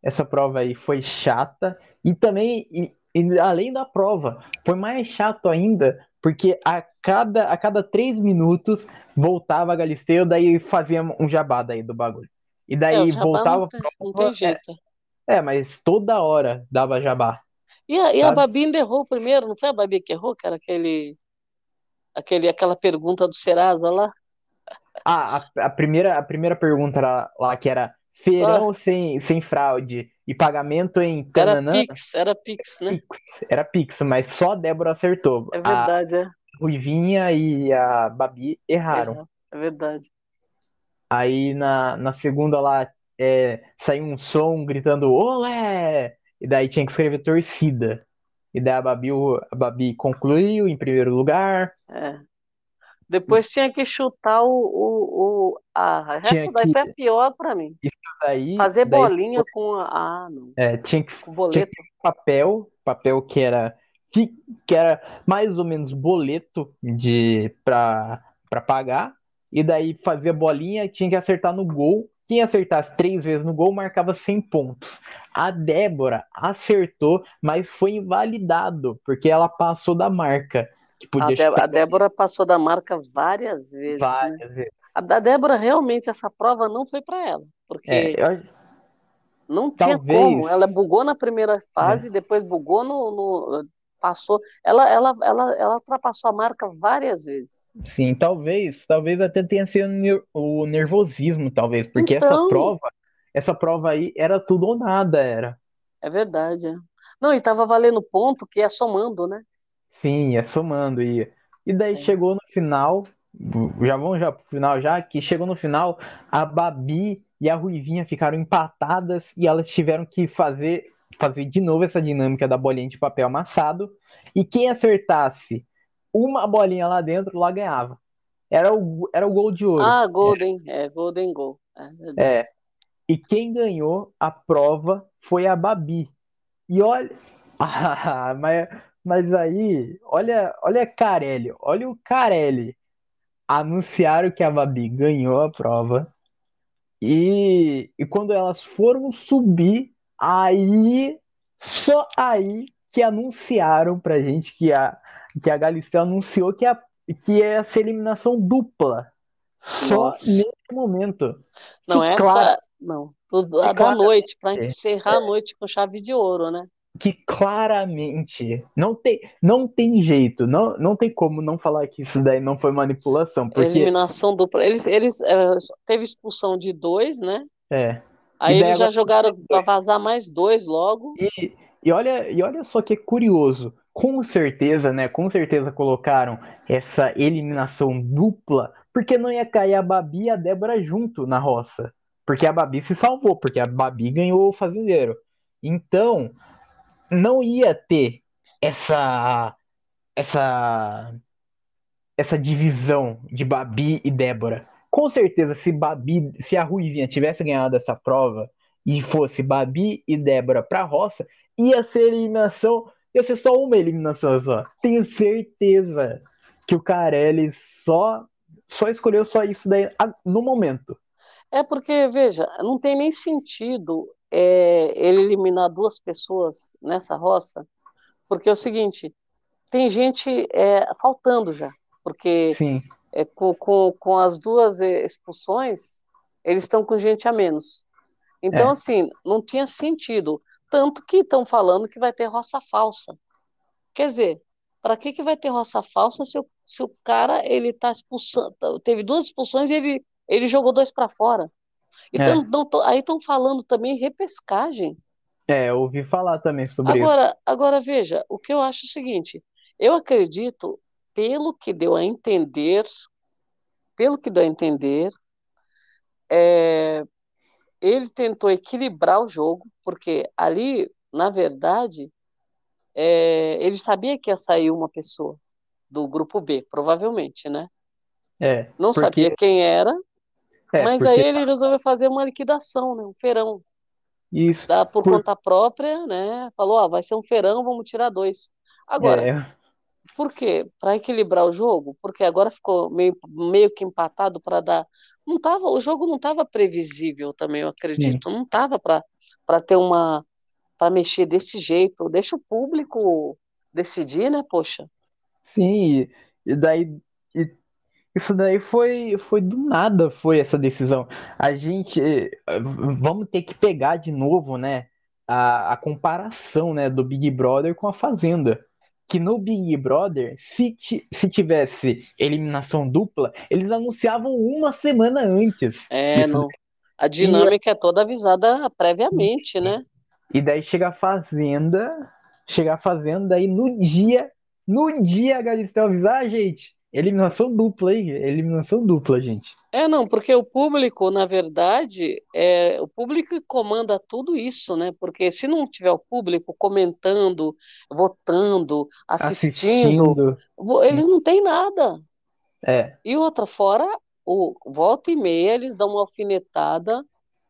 Speaker 1: essa prova aí foi chata e também, e, e além da prova, foi mais chato ainda porque a cada, a cada três minutos voltava a Galisteu, daí fazia um jabá daí do bagulho. E
Speaker 2: É,
Speaker 1: daí
Speaker 2: jabá
Speaker 1: voltava
Speaker 2: não tem, não tem jeito.
Speaker 1: é, é, mas toda hora dava jabá,
Speaker 2: E a, e a? Babi ainda errou primeiro, não foi a Babi que errou, que era aquele, aquele, aquela pergunta do Serasa lá?
Speaker 1: Ah, a, a primeira, a primeira pergunta lá que era
Speaker 2: Só
Speaker 1: feirão sem, sem fraude e pagamento em
Speaker 2: era
Speaker 1: tananã,
Speaker 2: Pix, era Pix, né?
Speaker 1: Pix, era Pix, mas só a Débora acertou.
Speaker 2: É
Speaker 1: A
Speaker 2: verdade, é.
Speaker 1: Ruivinha e a Babi erraram.
Speaker 2: Erra- É verdade.
Speaker 1: Aí na, na segunda lá é, saiu um som gritando Olé! E daí tinha que escrever torcida. E daí a Babi, a Babi concluiu em primeiro lugar.
Speaker 2: É. Depois tinha que chutar o, o, o a
Speaker 1: Tinha
Speaker 2: essa daí
Speaker 1: que.
Speaker 2: foi a pior pra mim.
Speaker 1: Isso daí,
Speaker 2: Fazer
Speaker 1: daí
Speaker 2: bolinha com a, ah, não,
Speaker 1: é, tinha que,
Speaker 2: com
Speaker 1: tinha
Speaker 2: boleto.
Speaker 1: que ter papel, papel que era, que, que era mais ou menos boleto de para para pagar. E daí fazia bolinha, tinha que acertar no gol. Quem acertasse três vezes no gol marcava 100 pontos. A Débora acertou, mas foi invalidado, porque ela passou da marca, que
Speaker 2: A,
Speaker 1: podia
Speaker 2: Dé-
Speaker 1: chutar
Speaker 2: a Débora passou da marca várias vezes, né?
Speaker 1: várias vezes.
Speaker 2: A da Débora realmente essa prova não foi para ela,
Speaker 1: É,
Speaker 2: porque
Speaker 1: eu-
Speaker 2: não tinha como. Ela
Speaker 1: talvez,
Speaker 2: bugou na primeira
Speaker 1: é,
Speaker 2: fase, depois bugou no, no- passou. Ela, ela, ela, ela ultrapassou a marca várias vezes.
Speaker 1: sim, talvez, talvez até tenha sido o nervosismo, talvez, porque essa
Speaker 2: Então,
Speaker 1: prova, essa prova aí era tudo ou nada, era.
Speaker 2: é verdade. é. Não, e tava valendo ponto que é somando, né?
Speaker 1: Sim, é somando e e daí
Speaker 2: É.
Speaker 1: chegou no final, já vamos já pro final já, que chegou no final, a Babi e a Ruivinha ficaram empatadas e elas tiveram que fazer fazer de novo essa dinâmica da bolinha de papel amassado e quem acertasse uma bolinha lá dentro, lá ganhava. Era o, era o gol de ouro.
Speaker 2: Ah, Golden, é, Golden Goal. É.
Speaker 1: É. E quem ganhou a prova foi a Babi. E olha. Ah, mas, mas aí, olha, olha Carelli, olha o Carelli. Anunciaram que a Babi ganhou a prova. E, e quando elas foram subir, aí, só aí que anunciaram pra gente que a, que a Galisteu anunciou que, a, que ia ser eliminação dupla. Só
Speaker 2: Nossa.
Speaker 1: nesse momento.
Speaker 2: Não,
Speaker 1: Que
Speaker 2: essa.
Speaker 1: claro,
Speaker 2: Não, a da noite, para encerrar a noite com chave de ouro, né?
Speaker 1: Que claramente não tem, não tem jeito, não, não tem como não falar que isso daí não foi manipulação, porque
Speaker 2: Eliminação dupla. Eles, eles eh, teve expulsão de dois, né?
Speaker 1: é.
Speaker 2: Aí eles já jogaram para vazar mais dois logo.
Speaker 1: E, e olha, e olha só que curioso, com certeza, né? Com certeza colocaram essa eliminação dupla, porque não ia cair a Babi e a Débora junto na roça, porque a Babi se salvou, porque a Babi ganhou o fazendeiro. Então, não ia ter essa essa essa divisão de Babi e Débora. Com certeza, se Babi, se a Ruivinha tivesse ganhado essa prova e fosse Babi e Débora pra roça, ia ser eliminação, ia ser só uma eliminação só. Tenho certeza que o Carelli só só escolheu só isso daí no momento.
Speaker 2: É porque, veja, não tem nem sentido eh, ele eliminar duas pessoas nessa roça, porque é o seguinte, tem gente eh, faltando já, porque eh, com, com, com as duas expulsões, eles estão com gente a menos. Então,
Speaker 1: é.
Speaker 2: assim, não tinha sentido. Tanto que estão falando que vai ter roça falsa. Quer dizer, para que que vai ter roça falsa se o, se o cara ele tá expulsando, teve duas expulsões e ele, ele jogou dois para fora. Então,
Speaker 1: É.
Speaker 2: tô- aí estão falando também em repescagem.
Speaker 1: É, eu ouvi falar também sobre isso.
Speaker 2: Agora, agora veja, o que eu acho é o seguinte, eu acredito, pelo que deu a entender, pelo que deu a entender, é, ele tentou equilibrar o jogo, porque ali, na verdade, é, ele sabia que ia sair uma pessoa do grupo B, provavelmente, né?
Speaker 1: É,
Speaker 2: Não
Speaker 1: porque
Speaker 2: sabia quem era,
Speaker 1: é,
Speaker 2: mas aí
Speaker 1: porque
Speaker 2: ele resolveu fazer uma liquidação, né? Um feirão,
Speaker 1: isso
Speaker 2: dá por
Speaker 1: por
Speaker 2: conta própria, né? Falou, ó, vai ser um feirão, vamos tirar dois. Agora,
Speaker 1: é,
Speaker 2: por quê? Para equilibrar o jogo? Porque agora ficou meio, meio que empatado para dar. Não tava, o jogo não estava previsível também, eu acredito. Sim. Não estava para ter uma. para mexer desse jeito. Deixa o público decidir, né, poxa?
Speaker 1: Sim, e daí. Isso daí foi, foi do nada, foi essa decisão. A gente. Vamos ter que pegar de novo, né? A, a comparação né, do Big Brother com a Fazenda que no Big Brother, se, se tivesse eliminação dupla, eles anunciavam uma semana antes.
Speaker 2: É, Isso. não. A dinâmica e... é toda avisada previamente, né?
Speaker 1: E daí chega a Fazenda, chega a Fazenda e no dia, no dia a Galisteu avisar, ah, gente, Eliminação dupla, hein? Eliminação dupla, gente.
Speaker 2: É, não, porque o público, na verdade, é o público comanda tudo isso, né? Porque se não tiver o público comentando, votando, assistindo, assistindo. eles não têm nada.
Speaker 1: É.
Speaker 2: E outra, fora, o volta e meia, eles dão uma alfinetada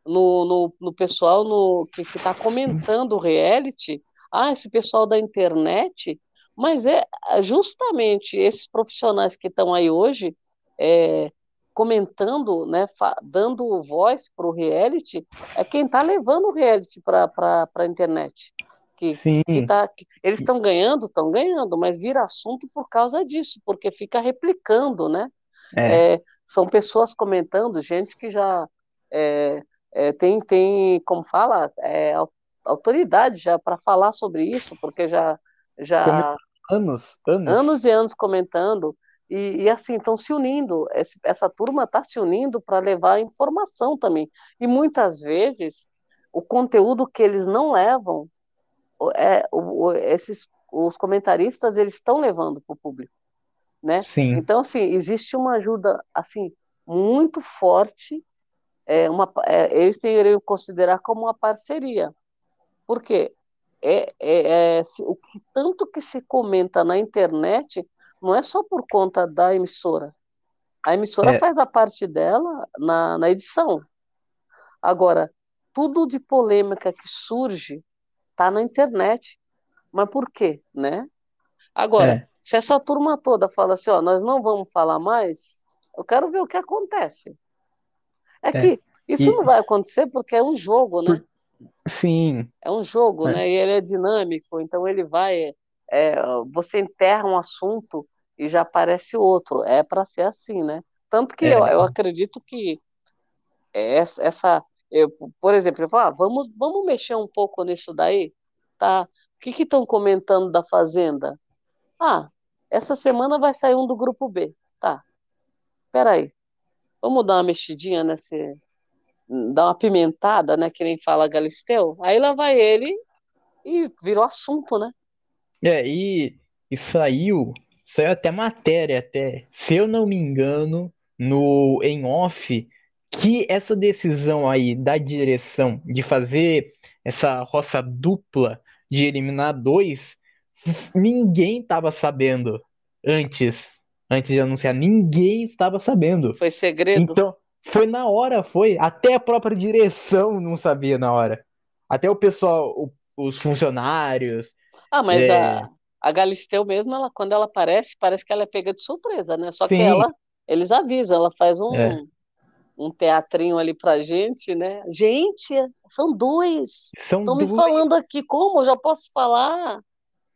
Speaker 2: no, no, no pessoal no, que está comentando o reality. Ah, esse pessoal da internet mas é justamente esses profissionais que estão aí hoje é, comentando, né, dando voz para o reality, é quem está levando o reality para a internet. Que, Sim. Que tá, que, eles estão ganhando, estão ganhando, mas vira assunto por causa disso, porque fica replicando, né? É. É, são pessoas comentando, gente que já é, é tem, tem, como fala, é, autoridade já para falar sobre isso, porque já, já
Speaker 1: Anos, anos.
Speaker 2: Anos e anos comentando. E, e assim, estão se unindo. Esse, essa turma está se unindo para levar informação também. E muitas vezes, o conteúdo que eles não levam, é, o, esses, os comentaristas, eles estão levando para o público. Né?
Speaker 1: Sim.
Speaker 2: Então, assim, existe uma ajuda assim muito forte. É, uma, é, eles teriam que considerar como uma parceria. Por quê? É, é, é o que tanto que se comenta na internet não é só por conta da emissora. A emissora é. faz a parte dela na, na edição. Agora, tudo de polêmica que surge está na internet. Mas por quê, né? Agora, é. se essa turma toda fala assim, ó, nós não vamos falar mais, eu quero ver o que acontece. É, é. que isso e... não vai acontecer porque é um jogo, né?
Speaker 1: Sim.
Speaker 2: É um jogo, é. né? E ele é dinâmico, então ele vai. É, você enterra um assunto e já aparece outro. É para ser assim, né? Tanto que é. eu, eu, acredito que essa. Eu, por exemplo, eu falo, ah, vamos, vamos mexer um pouco nisso daí? Tá. O que estão comentando da Fazenda? Ah, essa semana vai sair um do grupo B. Tá. Peraí. Vamos dar uma mexidinha nesse, dar uma pimentada, né? Que nem fala Galisteu. Aí lá vai ele e virou assunto, né?
Speaker 1: É, e, e saiu, saiu até matéria, até, se eu não me engano, no em off, que essa decisão aí da direção de fazer essa roça dupla de eliminar dois, ninguém estava sabendo antes, antes de anunciar, ninguém estava sabendo.
Speaker 2: Foi segredo.
Speaker 1: Então, foi na hora, foi. Até a própria direção não sabia na hora. Até o pessoal, o, os funcionários.
Speaker 2: Ah, mas é... a, a Galisteu mesmo, ela, quando ela aparece, parece que ela é pega de surpresa, né? Só Sim. que ela, eles avisam, ela faz um, é. um teatrinho ali pra gente, né? Gente, são dois. Estão me falando aqui, como? Eu já posso falar?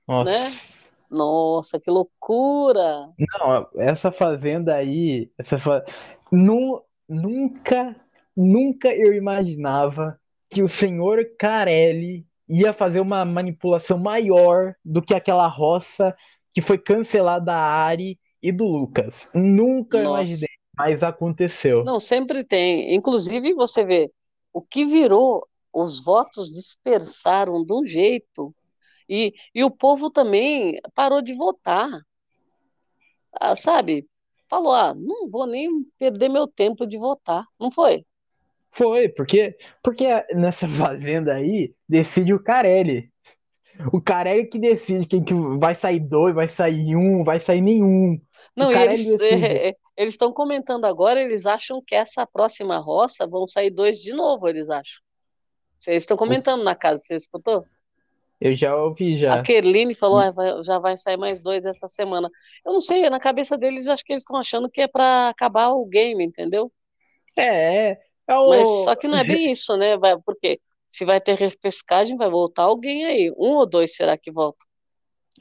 Speaker 2: Nossa. Né? Nossa, que loucura!
Speaker 1: Não, essa fazenda aí, essa fa... não, nunca, nunca eu imaginava que o senhor Carelli ia fazer uma manipulação maior do que aquela roça que foi cancelada da Ari e do Lucas. Nunca Nossa. imaginei, mas aconteceu.
Speaker 2: Não, sempre tem. Inclusive, você vê, o que virou, os votos dispersaram de um jeito. E, e o povo também parou de votar. Ah, sabe? Falou: ah, não vou nem perder meu tempo de votar. Não foi?
Speaker 1: Foi, porque, porque nessa fazenda aí decide o Carelli. O Carelli que decide quem que vai sair dois, vai sair um, vai sair nenhum.
Speaker 2: Não, eles é, é, eles estão comentando agora, eles acham que essa próxima roça vão sair dois de novo, eles acham. Eles estão comentando na casa, você escutou?
Speaker 1: Eu já ouvi já.
Speaker 2: A Kerline falou, ah, vai- já vai sair mais dois essa semana. Eu não sei, na cabeça deles, acho que eles estão achando que é pra acabar o game, entendeu?
Speaker 1: É, é
Speaker 2: Mas
Speaker 1: o.
Speaker 2: só que não é bem isso, né? Vai, porque se vai ter repescagem, vai voltar alguém aí. Um ou dois será que volta?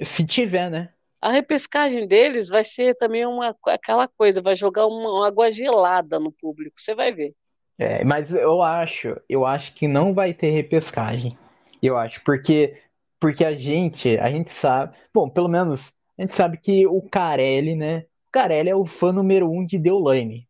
Speaker 1: Se tiver, né?
Speaker 2: A repescagem deles vai ser também uma, aquela coisa, vai jogar uma, uma água gelada no público, você vai ver.
Speaker 1: É, mas eu acho, eu acho que não vai ter repescagem. Eu acho, porque porque a gente, a gente sabe, bom, pelo menos a gente sabe que o Carelli, né? O Carelli é o fã número um de Deolane.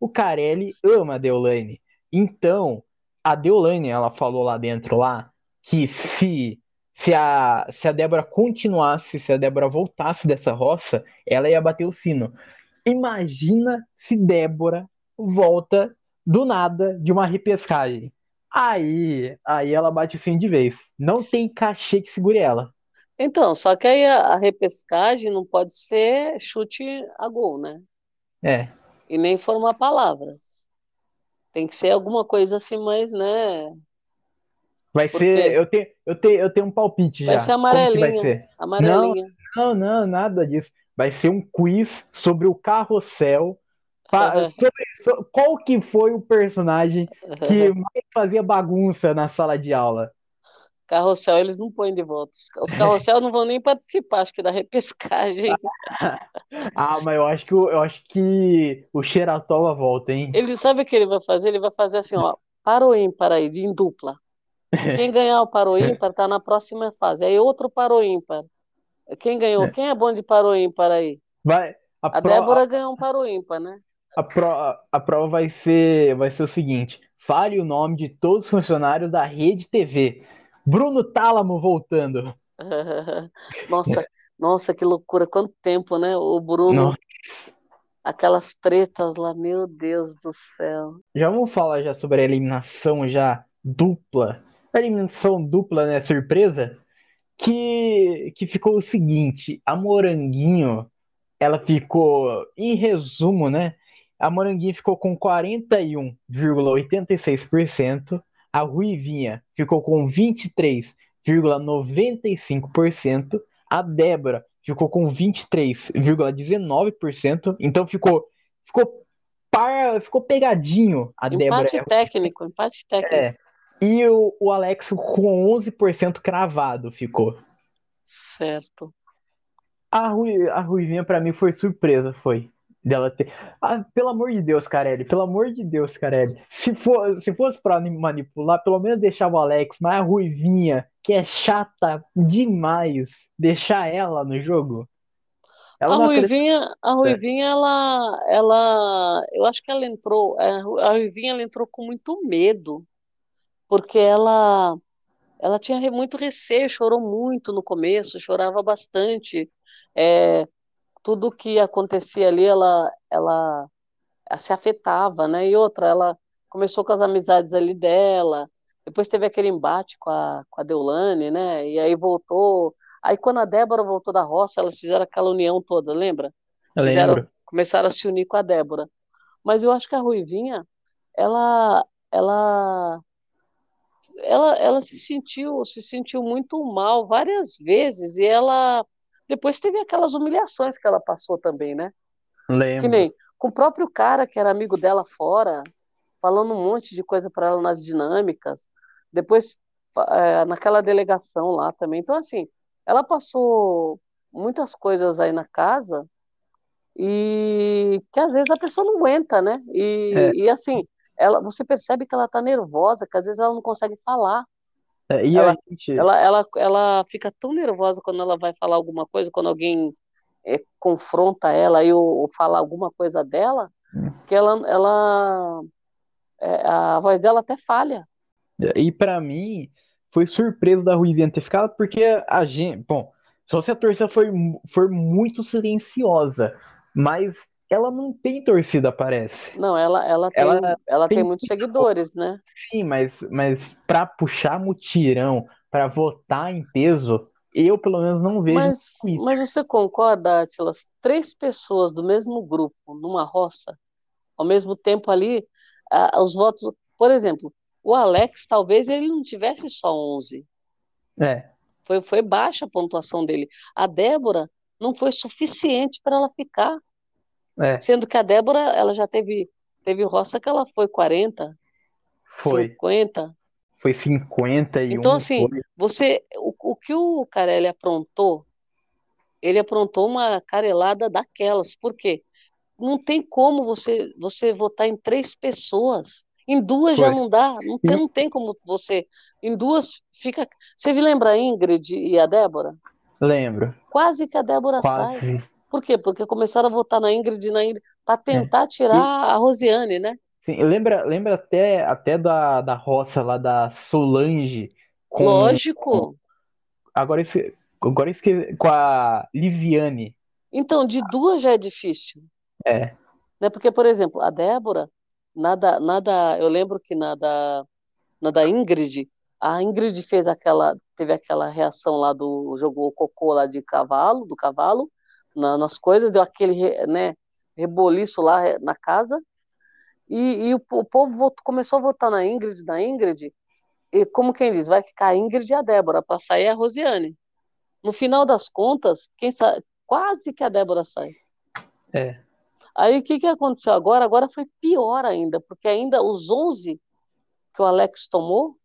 Speaker 1: O Carelli ama a Deolane. Então, a Deolane, ela falou lá dentro lá que se se a se a Débora continuasse, se a Débora voltasse dessa roça, ela ia bater o sino. Imagina se Débora volta do nada de uma repescagem. Aí, aí ela bate o sino de vez. Não tem cachê que segure ela.
Speaker 2: Então, só que aí a, a repescagem não pode ser chute a gol, né?
Speaker 1: É.
Speaker 2: E nem formar palavras. Tem que ser alguma coisa assim mais, né?
Speaker 1: Vai
Speaker 2: Por
Speaker 1: ser, eu tenho, eu tenho, eu tenho um palpite
Speaker 2: Vai
Speaker 1: já.
Speaker 2: ser
Speaker 1: que vai
Speaker 2: amarelinha.
Speaker 1: ser?
Speaker 2: Amarelinha.
Speaker 1: Não, não, nada disso. Vai ser um quiz sobre o carrossel. Sobre- so- qual que foi o personagem que mais fazia bagunça na sala de aula?
Speaker 2: Carrossel eles não põem de volta. Os os carrossel não vão nem participar, acho que da repescagem.
Speaker 1: Ah, mas eu acho que eu acho que o Xeratoba volta, hein?
Speaker 2: Ele sabe o que ele vai fazer? Ele vai fazer assim, ó, para o ímpar aí, em dupla. Quem ganhar o para o ímpar tá na próxima fase. Aí outro para o ímpar. Quem ganhou? Quem é bom de para o ímpar aí?
Speaker 1: Vai, a,
Speaker 2: A Débora ganhou um para o ímpar, né?
Speaker 1: A, pro- a prova vai ser, vai ser o seguinte: fale o nome de todos os funcionários da Rede TV. Bruno Tálamo voltando.
Speaker 2: Nossa, nossa, que loucura. Quanto tempo, né? O Bruno,
Speaker 1: Nossa.
Speaker 2: aquelas tretas lá, meu Deus do céu.
Speaker 1: Já vamos falar já sobre a eliminação já dupla. A eliminação dupla, né? Surpresa. Que, que ficou o seguinte: a Moranguinho, ela ficou, em resumo, né? A Moranguinho ficou com 41,86%. A Ruivinha ficou com 23,95%. A Débora ficou com 23,19%. Então ficou, ficou, par, ficou pegadinho a Débora.
Speaker 2: Empate técnico, empate técnico.
Speaker 1: É. E o, o Alex com 11% cravado ficou.
Speaker 2: Certo.
Speaker 1: A, Rui, a Ruivinha pra mim foi surpresa, foi. Dela ter. Ah, pelo amor de Deus, Carelli. Pelo amor de Deus, Carelli. Se, for, se fosse pra manipular, pelo menos deixava o Alex, mas a Ruivinha, que é chata demais, deixar ela no jogo. Ela
Speaker 2: A Ruivinha, a Ruivinha, ela, ela, eu acho que ela entrou, é, a Ruivinha, ela entrou com muito medo, porque ela, ela tinha muito receio, chorou muito no começo, chorava bastante, é, tudo que acontecia ali, ela, ela, ela se afetava, né? E outra, ela começou com as amizades ali dela, depois teve aquele embate com a, com a Deolane, né? E aí voltou. Aí quando a Débora voltou da roça, elas fizeram aquela união toda, lembra?
Speaker 1: Eu
Speaker 2: Fizeram,
Speaker 1: lembro.
Speaker 2: começaram a se unir com a Débora. Mas eu acho que a Ruivinha, ela, ela, ela, ela se sentiu, se sentiu muito mal várias vezes e ela depois teve aquelas humilhações que ela passou também, né? Que
Speaker 1: Lembro.
Speaker 2: nem com o próprio cara que era amigo dela fora, falando um monte de coisa para ela nas dinâmicas. Depois, é, naquela delegação lá também. Então, assim, ela passou muitas coisas aí na casa e que às vezes a pessoa não aguenta, né? E,
Speaker 1: É.
Speaker 2: e assim, ela, você percebe que ela tá nervosa, que às vezes ela não consegue falar.
Speaker 1: É, E
Speaker 2: Ela-
Speaker 1: a gente.
Speaker 2: Ela, ela, ela fica tão nervosa quando ela vai falar alguma coisa, quando alguém é, confronta ela e ou, fala alguma coisa dela,
Speaker 1: Hum.
Speaker 2: que ela, ela é, a voz dela até falha.
Speaker 1: E pra mim, foi surpresa da Ruivinha ter ficado, porque a gente. Bom, só se a torcida foi, foi muito silenciosa, mas ela não tem torcida, parece.
Speaker 2: Não, ela, ela tem,
Speaker 1: Ela
Speaker 2: ela tem
Speaker 1: tem
Speaker 2: muitos seguidores, né?
Speaker 1: Sim, mas, mas pra puxar mutirão, pra votar em peso, eu pelo menos não vejo.
Speaker 2: Mas,
Speaker 1: isso.
Speaker 2: mas você concorda, Atlas? Três pessoas do mesmo grupo, numa roça, ao mesmo tempo ali, ah, os votos. Por exemplo, o Alex, talvez ele não tivesse só 11.
Speaker 1: É,
Speaker 2: Foi, foi baixa a pontuação dele. A Débora não foi suficiente para ela ficar.
Speaker 1: É.
Speaker 2: Sendo que a Débora, ela já teve, teve roça que ela foi 40,
Speaker 1: Foi.
Speaker 2: 50.
Speaker 1: Foi 51.
Speaker 2: Então, assim,
Speaker 1: foi.
Speaker 2: você, o, o que o Carelli aprontou, ele aprontou uma carelada daquelas. Por quê? Não tem como você, você votar em três pessoas. Em duas já
Speaker 1: Foi.
Speaker 2: não dá. Não tem, não tem como você. Em duas fica. Você me lembra a Ingrid e a Débora?
Speaker 1: Lembro.
Speaker 2: Quase que a Débora sai. Por quê? Porque começaram a votar na Ingrid e na Ingrid para tentar tirar a Rosiane, né?
Speaker 1: Sim, lembra, lembra até, até da, da roça lá da Solange com.
Speaker 2: Lógico.
Speaker 1: Agora esse, agora esse com a Lisiane.
Speaker 2: Então, de duas já é difícil.
Speaker 1: É.
Speaker 2: Né? Porque, por exemplo, a Débora, nada, nada, eu lembro que na da, na da Ingrid, a Ingrid fez aquela, teve aquela reação lá do, jogou o cocô lá de cavalo, do cavalo, na- nas coisas, deu aquele, né, reboliço lá eh, na casa, e, e o, o povo votou- começou a votar na Ingrid, na Ingrid, e como quem diz, vai ficar a Ingrid e a Débora, para sair a Rosiane. No final das contas, quem sa... quase que a Débora sai.
Speaker 1: É.
Speaker 2: Aí o que que aconteceu agora? Agora foi pior ainda, porque ainda os 11 que o Alex tomou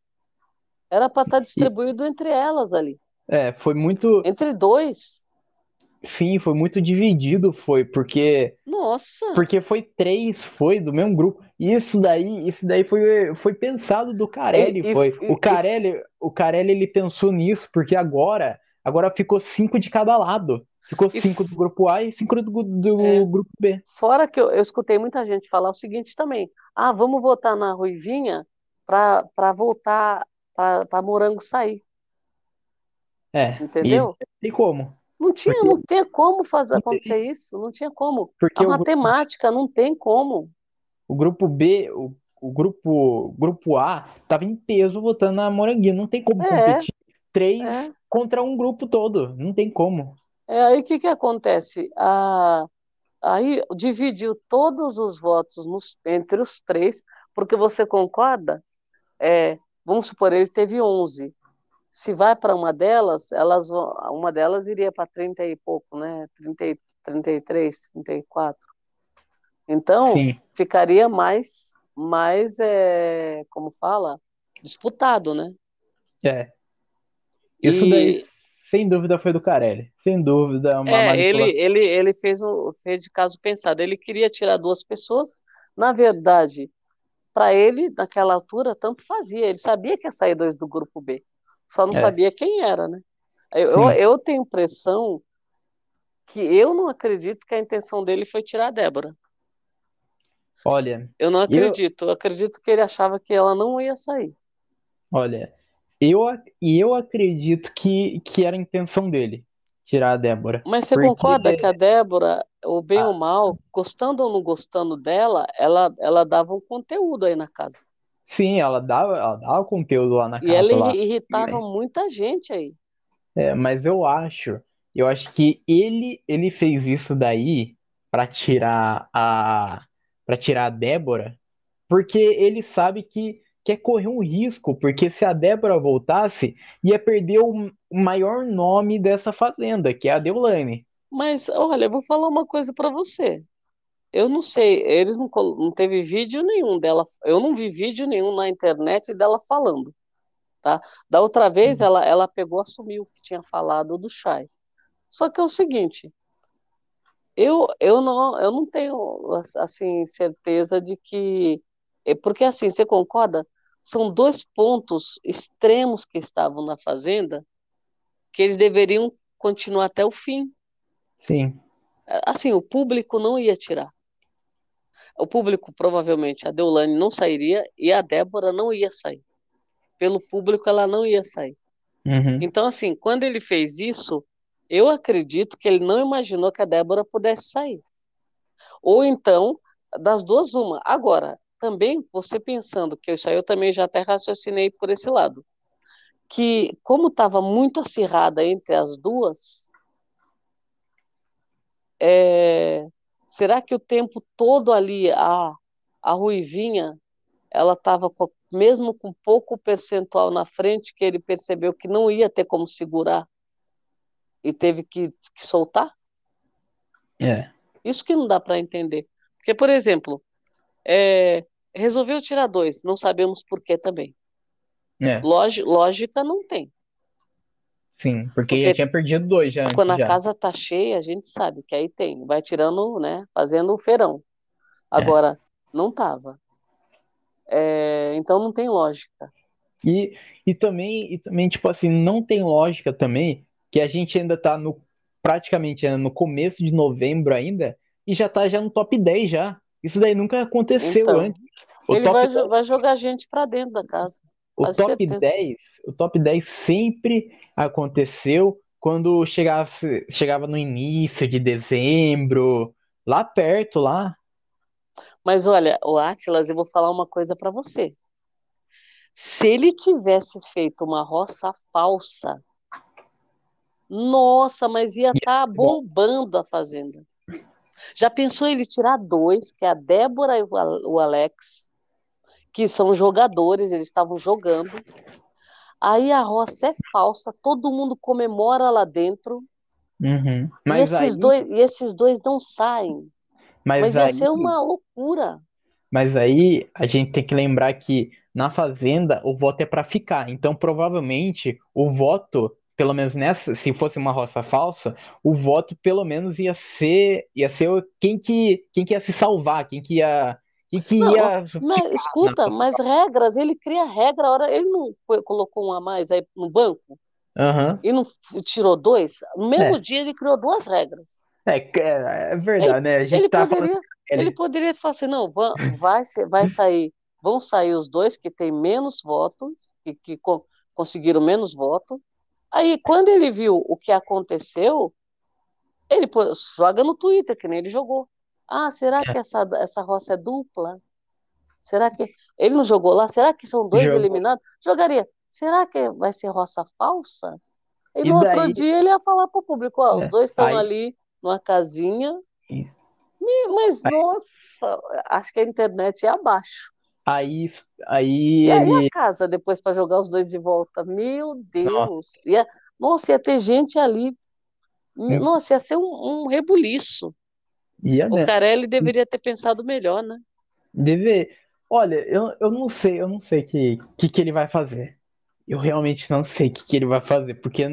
Speaker 2: era para estar distribuído entre elas ali,
Speaker 1: É, foi muito.
Speaker 2: entre dois.
Speaker 1: Sim, foi muito dividido, foi, porque.
Speaker 2: Nossa,
Speaker 1: Porque foi três, foi, do mesmo grupo. Isso daí, isso daí foi, foi pensado do Carelli,
Speaker 2: E- e-
Speaker 1: foi.
Speaker 2: e-
Speaker 1: O Carelli, o Carelli, ele pensou nisso, porque agora, agora ficou cinco de cada lado. Ficou
Speaker 2: E-
Speaker 1: cinco do grupo A e cinco do, do
Speaker 2: É.
Speaker 1: grupo B.
Speaker 2: fora que eu, eu escutei muita gente falar o seguinte também: ah, vamos votar na Ruivinha para para voltar para Morango sair,
Speaker 1: É,
Speaker 2: entendeu?
Speaker 1: e tem como.
Speaker 2: Não tinha,
Speaker 1: Porque-
Speaker 2: não tinha como fazer acontecer isso, não tinha como.
Speaker 1: Porque
Speaker 2: A matemática não tem como.
Speaker 1: o grupo B, o, o grupo, grupo A, tava em peso votando na Moranguinho. Não tem como
Speaker 2: É,
Speaker 1: competir três
Speaker 2: é.
Speaker 1: contra um grupo todo. Não tem como.
Speaker 2: É aí o que que acontece? A, aí dividiu todos os votos nos- entre os três, porque você concorda? É, vamos supor, ele teve 11. Se vai para uma delas, elas vão- uma delas iria para 30 e pouco, né? 30, e- 33, 34. Então,
Speaker 1: Sim,
Speaker 2: ficaria mais, mais é, como fala? Disputado, né?
Speaker 1: é. Isso
Speaker 2: E-
Speaker 1: daí, sem dúvida, foi do Carelli. Sem dúvida, é uma
Speaker 2: É, ele,
Speaker 1: manipulação.
Speaker 2: ele, ele fez, um, fez de caso pensado. Ele queria tirar duas pessoas. Na verdade, para ele, naquela altura, tanto fazia. Ele sabia que ia sair dois do grupo B. Só não
Speaker 1: É.
Speaker 2: sabia quem era, né? Eu, eu, eu tenho impressão que eu não acredito que a intenção dele foi tirar a Débora.
Speaker 1: Olha,
Speaker 2: Eu não
Speaker 1: Eu-
Speaker 2: acredito. Eu acredito que ele achava que ela não ia sair.
Speaker 1: olha, eu, e eu acredito que, que era a intenção dele, tirar a Débora.
Speaker 2: Mas você
Speaker 1: Porque-
Speaker 2: concorda que a Débora, ou bem
Speaker 1: Ah.
Speaker 2: ou mal, gostando ou não gostando dela, ela, ela dava um conteúdo aí na casa.
Speaker 1: Sim, ela dava, ela dava conteúdo lá na
Speaker 2: E ela
Speaker 1: casa lá.
Speaker 2: irri- irritava muita gente aí.
Speaker 1: É, mas eu acho, eu acho que ele ele fez isso daí pra tirar a para tirar a Débora, porque ele sabe que quer correr um risco, porque se a Débora voltasse, ia perder o, maior nome dessa fazenda, que é a Deolane.
Speaker 2: Mas, olha, eu vou falar uma coisa pra você. Eu não sei, eles não, não teve vídeo nenhum dela. Eu não vi vídeo nenhum na internet dela falando, tá? Da outra vez
Speaker 1: Uhum.
Speaker 2: ela, ela pegou, assumiu que tinha falado do Chay. Só que é o seguinte, eu, eu não, eu não tenho assim certeza de que, é porque assim, você concorda? São dois pontos extremos que estavam na fazenda que eles deveriam continuar até o fim.
Speaker 1: Sim,
Speaker 2: Assim, o público não ia tirar. O público, provavelmente, a Deolane não sairia e a Débora não ia sair. Pelo público, ela não ia sair.
Speaker 1: uhum,
Speaker 2: Então, assim, quando ele fez isso, eu acredito que ele não imaginou que a Débora pudesse sair. Ou então, das duas, uma. Agora, também, você pensando que isso aí eu também já até raciocinei por esse lado, que como estava muito acirrada entre as duas, é, será que o tempo todo ali a, a Ruivinha ela estava mesmo com pouco percentual na frente, que ele percebeu que não ia ter como segurar e teve que, que soltar?
Speaker 1: É.
Speaker 2: Isso que não dá para entender. Porque, por exemplo, é, resolveu tirar dois, não sabemos por que também.
Speaker 1: É.
Speaker 2: lógica não tem.
Speaker 1: Sim, porque, porque já tinha perdido dois já.
Speaker 2: Quando
Speaker 1: já.
Speaker 2: a casa tá cheia, a gente sabe que aí tem, vai tirando, né, fazendo o feirão. É. Agora, é. não tava. É, então não tem lógica.
Speaker 1: E, e também, e também, tipo assim, não tem lógica também que a gente ainda tá no praticamente no começo de novembro ainda e já tá já no top 10 já. Isso daí nunca aconteceu
Speaker 2: então,
Speaker 1: antes.
Speaker 2: O ele vai, 10... vai jogar gente para dentro da casa.
Speaker 1: O top, 10, o top 10 sempre aconteceu quando chegava, chegava no início de dezembro, lá perto, lá.
Speaker 2: Mas olha, o Atlas, eu vou falar uma coisa para você. Se ele tivesse feito uma roça falsa, nossa, mas ia estar tá bombando a fazenda. Já pensou ele tirar dois, que é a Débora e o Alex, que são jogadores, eles estavam jogando. Aí a roça é falsa, todo mundo comemora lá dentro.
Speaker 1: Uhum.
Speaker 2: e, esses aí... dois, e esses dois não saem. Mas, Mas ia aí... ser uma loucura.
Speaker 1: Mas aí a gente tem que lembrar que na Fazenda o voto é para ficar. Então provavelmente o voto, pelo menos nessa, se fosse uma roça falsa, o voto pelo menos ia ser ia ser quem que quem que ia se salvar, quem que ia e que
Speaker 2: não,
Speaker 1: ia.
Speaker 2: Mas, escuta, mas regras, ele cria regra, hora ele não foi, colocou um a mais aí no banco
Speaker 1: uhum.
Speaker 2: e não tirou dois. No mesmo é. dia ele criou duas regras.
Speaker 1: É, é, é verdade,
Speaker 2: ele,
Speaker 1: né? A gente
Speaker 2: ele,
Speaker 1: tá
Speaker 2: poderia,
Speaker 1: falando...
Speaker 2: ele poderia falar assim: não, vai, vai sair, vão sair os dois que têm menos votos, que, que conseguiram menos votos. Aí, quando ele viu o que aconteceu, ele joga no Twitter, que nem ele jogou. Ah, será é. que essa, essa roça é dupla? Será que. Ele não jogou lá? Será que são dois Jogou. eliminados? Jogaria. Será que vai ser roça falsa? E, e no daí... outro dia ele ia falar para o público: ó, os é. dois estão Aí... ali numa casinha. Mas, aí... nossa, acho que a internet é abaixo.
Speaker 1: Aí, aí,
Speaker 2: e aí
Speaker 1: ele...
Speaker 2: a casa depois para jogar os dois de volta. Meu Deus! Nossa, ia, nossa, ia ter gente ali. Nossa, ia ser um, um rebuliço.
Speaker 1: Ia,
Speaker 2: o
Speaker 1: né?
Speaker 2: Carelli deveria ter pensado melhor, né?
Speaker 1: Deve. Olha, eu, eu não sei, eu não sei o que, que, que ele vai fazer. Eu realmente não sei o que, que ele vai fazer, porque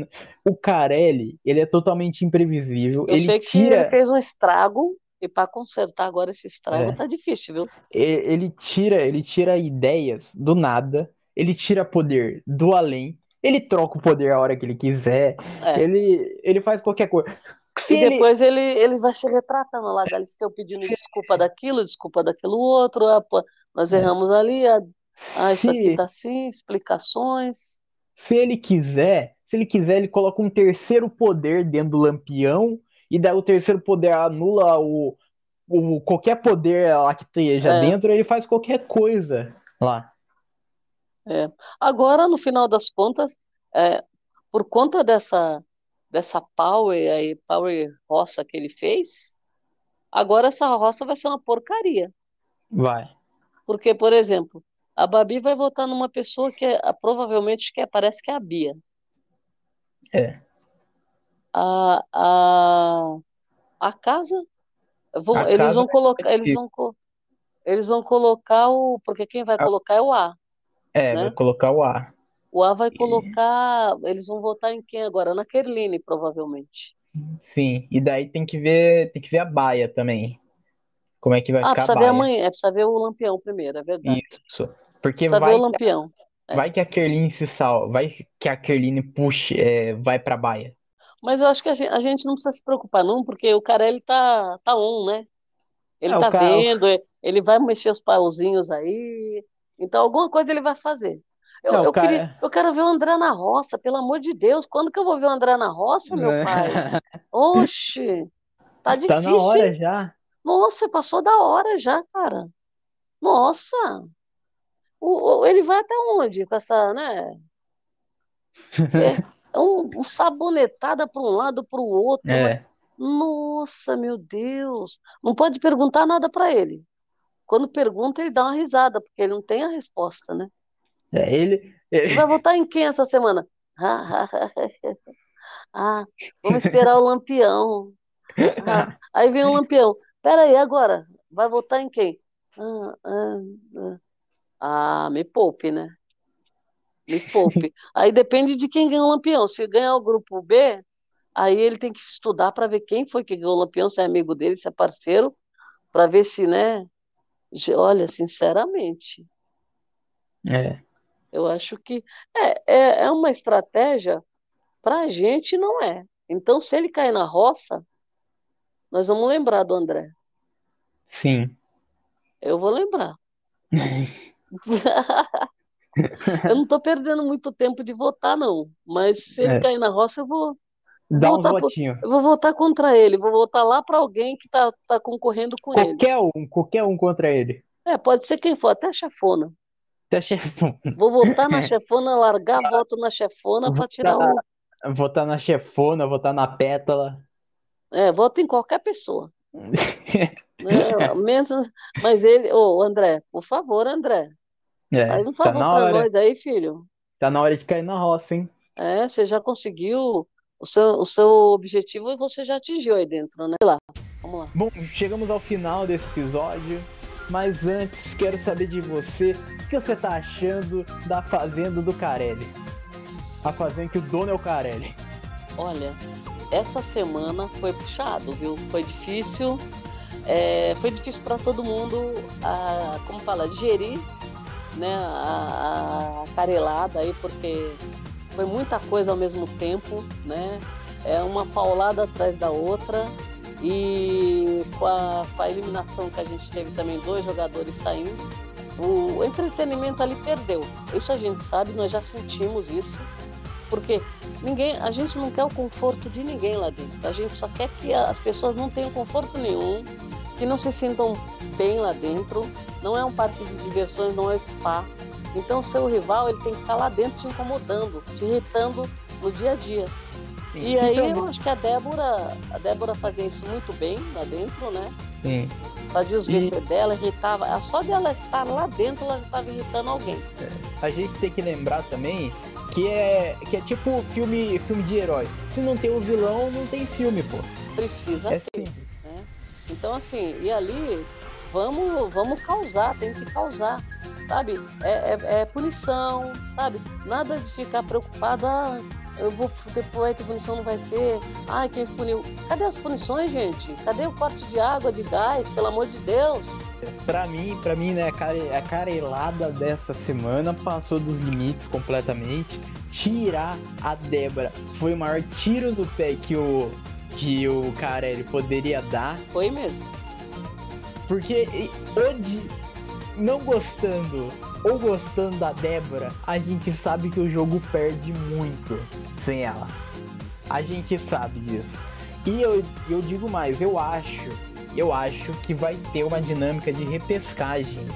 Speaker 1: o Carelli, ele é totalmente imprevisível.
Speaker 2: Eu
Speaker 1: ele
Speaker 2: sei que
Speaker 1: tira...
Speaker 2: ele fez um estrago, e para consertar agora esse estrago é. tá difícil, viu?
Speaker 1: Ele tira, ele tira ideias do nada, ele tira poder do além, ele troca o poder a hora que ele quiser, é. ele, ele faz qualquer coisa.
Speaker 2: Se e depois ele... ele, ele vai se retratando lá, Galisteu pedindo desculpa daquilo, desculpa daquilo outro, ah, pô, nós é. erramos ali, ah, ah isso se... aqui tá assim, explicações.
Speaker 1: Se ele quiser, se ele quiser, ele coloca um terceiro poder dentro do lampião, e daí o terceiro poder anula o, o qualquer poder lá que esteja é. dentro, ele faz qualquer coisa lá.
Speaker 2: É. Agora, no final das contas, é, por conta dessa dessa power aí, power roça que ele fez, agora essa roça vai ser uma porcaria.
Speaker 1: Vai.
Speaker 2: Porque, por exemplo, a Babi vai votar numa pessoa que é, provavelmente que é, parece que é a Bia.
Speaker 1: É.
Speaker 2: A, a, a casa, vão, a eles casa vão colocar, eles vão, eles vão colocar o, porque quem vai colocar é o A.
Speaker 1: É, né? vai colocar o A.
Speaker 2: O A vai colocar. Eles vão votar em quem agora? Na Kerline, provavelmente.
Speaker 1: Sim, e daí tem que ver, tem que ver a baia também. Como é que vai
Speaker 2: ah,
Speaker 1: ficar
Speaker 2: precisa
Speaker 1: a baia.
Speaker 2: ver amanhã, é precisa ver o Lampião primeiro, é verdade.
Speaker 1: Isso. Porque
Speaker 2: precisa
Speaker 1: vai
Speaker 2: ver o Lampião.
Speaker 1: É. Vai que a Kerline se salva, vai que a Kerline puxe, é, vai pra baia.
Speaker 2: Mas eu acho que a gente, a gente, não precisa se preocupar, não, porque o cara ele tá, tá on, né? Ele é, tá cara... vendo, ele vai mexer os pauzinhos aí. Então, alguma coisa ele vai fazer. Eu, não, eu, cara... queria, eu quero ver o André na roça, pelo amor de Deus. Quando que eu vou ver o André na roça, meu pai? Oxe, tá difícil.
Speaker 1: Tá na hora já.
Speaker 2: Nossa, passou da hora já, cara. Nossa. O, o, ele vai até onde com essa, né? É, é um, um sabonetada para um lado, para o outro.
Speaker 1: É.
Speaker 2: Nossa, meu Deus. Não pode perguntar nada para ele. Quando pergunta, ele dá uma risada, porque ele não tem a resposta, né?
Speaker 1: É, ele,
Speaker 2: Você
Speaker 1: ele-
Speaker 2: vai votar em quem essa semana? Ah, vamos esperar o Lampião. Ah, aí vem o Lampião. Pera aí, agora, vai votar em quem? Ah, ah, ah. Ah, me poupe, né? Me poupe. Aí depende de quem ganha o Lampião. Se ganhar o grupo B, aí ele tem que estudar para ver quem foi que ganhou o Lampião, se é amigo dele, se é parceiro, para ver se, né? Olha, sinceramente,
Speaker 1: é,
Speaker 2: eu acho que é, é, é uma estratégia para a gente, não é. Então, se ele cair na roça, nós vamos lembrar do André.
Speaker 1: sim.
Speaker 2: Eu vou lembrar. Eu não estou perdendo muito tempo de votar, não. Mas se ele
Speaker 1: É.
Speaker 2: cair na roça, eu vou,
Speaker 1: Dá um
Speaker 2: votar por-
Speaker 1: votinho.
Speaker 2: eu vou votar contra ele. Vou votar lá para alguém que está tá concorrendo com ele.
Speaker 1: Qualquer um, qualquer um contra ele.
Speaker 2: É, pode ser quem for, até a chefona.
Speaker 1: Até chefão.
Speaker 2: Vou votar na chefona, largar voto na chefona para tirar o.
Speaker 1: Votar na chefona, votar na pétala.
Speaker 2: É, voto em qualquer pessoa. É, menos, mas ele, ô André, por favor, André,
Speaker 1: É,
Speaker 2: faz um
Speaker 1: tá
Speaker 2: favor para
Speaker 1: hora.
Speaker 2: nós aí, filho.
Speaker 1: Tá na hora de cair na roça, hein?
Speaker 2: É, você já conseguiu o seu, o seu objetivo e você já atingiu aí dentro, né? Lá, vamos lá.
Speaker 1: Bom, chegamos ao final desse episódio, mas antes quero saber de você o que você tá achando da fazenda do Carelli. A fazenda que o dono é o Carelli.
Speaker 2: Olha, essa semana foi puxado, viu? Foi difícil. É, foi difícil para todo mundo, a, como fala, digerir né, a, a carelada aí, porque foi muita coisa ao mesmo tempo, né? É uma paulada atrás da outra. E com a, com a eliminação que a gente teve também, dois jogadores saindo, o entretenimento ali perdeu. Isso a gente sabe, nós já sentimos isso. Porque ninguém, a gente não quer o conforto de ninguém lá dentro. A gente só quer que as pessoas não tenham conforto nenhum, que não se sintam bem lá dentro. Não é um parque de diversões, não é spa. Então, seu rival ele tem que estar lá dentro te incomodando, te irritando no dia a dia. E aí
Speaker 1: Então,
Speaker 2: eu acho que a Débora, a Débora fazia isso muito bem lá dentro, né?
Speaker 1: sim.
Speaker 2: Fazia os
Speaker 1: E-
Speaker 2: VT dela, irritava. Só dela estar lá dentro, ela já estava irritando alguém.
Speaker 1: A gente tem que lembrar também que é, que é tipo filme, filme de herói. Se não tem o vilão, não tem filme, pô.
Speaker 2: Precisa
Speaker 1: É
Speaker 2: ter.
Speaker 1: simples.
Speaker 2: né? Então, assim, e ali, vamos, vamos causar, tem que causar, sabe? É, é, é punição, sabe? Nada de ficar preocupado, ah, eu vou depois ter punição, não vai ter. Ai, quem puniu? Cadê as punições, gente? Cadê o corte de água, de gás, pelo amor de Deus?
Speaker 1: Pra mim, pra mim, né, a care- a carelada dessa semana passou dos limites completamente. Tirar a Débora foi o maior tiro no pé que o que o Carelli poderia dar,
Speaker 2: Foi mesmo.
Speaker 1: porque e- onde não gostando ou gostando da Débora, a gente sabe que o jogo perde muito sem ela. A gente sabe disso. E eu, eu digo mais, eu acho, eu acho que vai ter uma dinâmica de repescagem.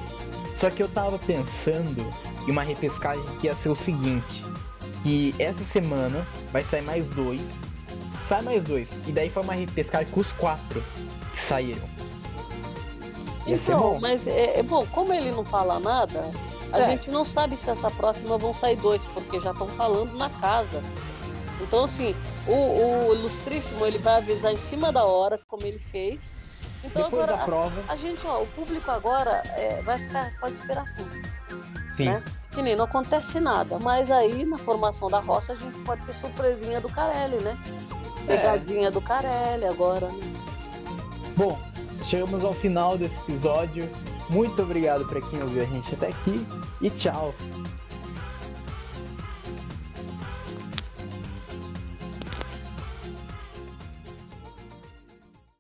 Speaker 1: Só que eu tava pensando em uma repescagem que ia ser o seguinte, que essa semana vai sair mais dois, sai mais dois, e daí foi uma repescagem com os quatro que saíram. Ia
Speaker 2: Então,
Speaker 1: bom.
Speaker 2: mas é, é bom, como ele não fala nada, a
Speaker 1: É.
Speaker 2: gente não sabe se essa próxima vão sair dois, porque já estão falando na casa. Então, assim, o, o Ilustríssimo ele vai avisar em cima da hora, como ele fez. Então
Speaker 1: Depois
Speaker 2: agora
Speaker 1: da prova,
Speaker 2: a, a gente, ó, o público agora é, vai ficar, pode esperar tudo.
Speaker 1: sim.
Speaker 2: né? Que nem não acontece nada. Mas aí na formação da roça a gente pode ter surpresinha do Carelli, né?
Speaker 1: É.
Speaker 2: Pegadinha do Carelli agora. né?
Speaker 1: Bom, chegamos ao final desse episódio. Muito obrigado para quem ouviu a gente até aqui e tchau.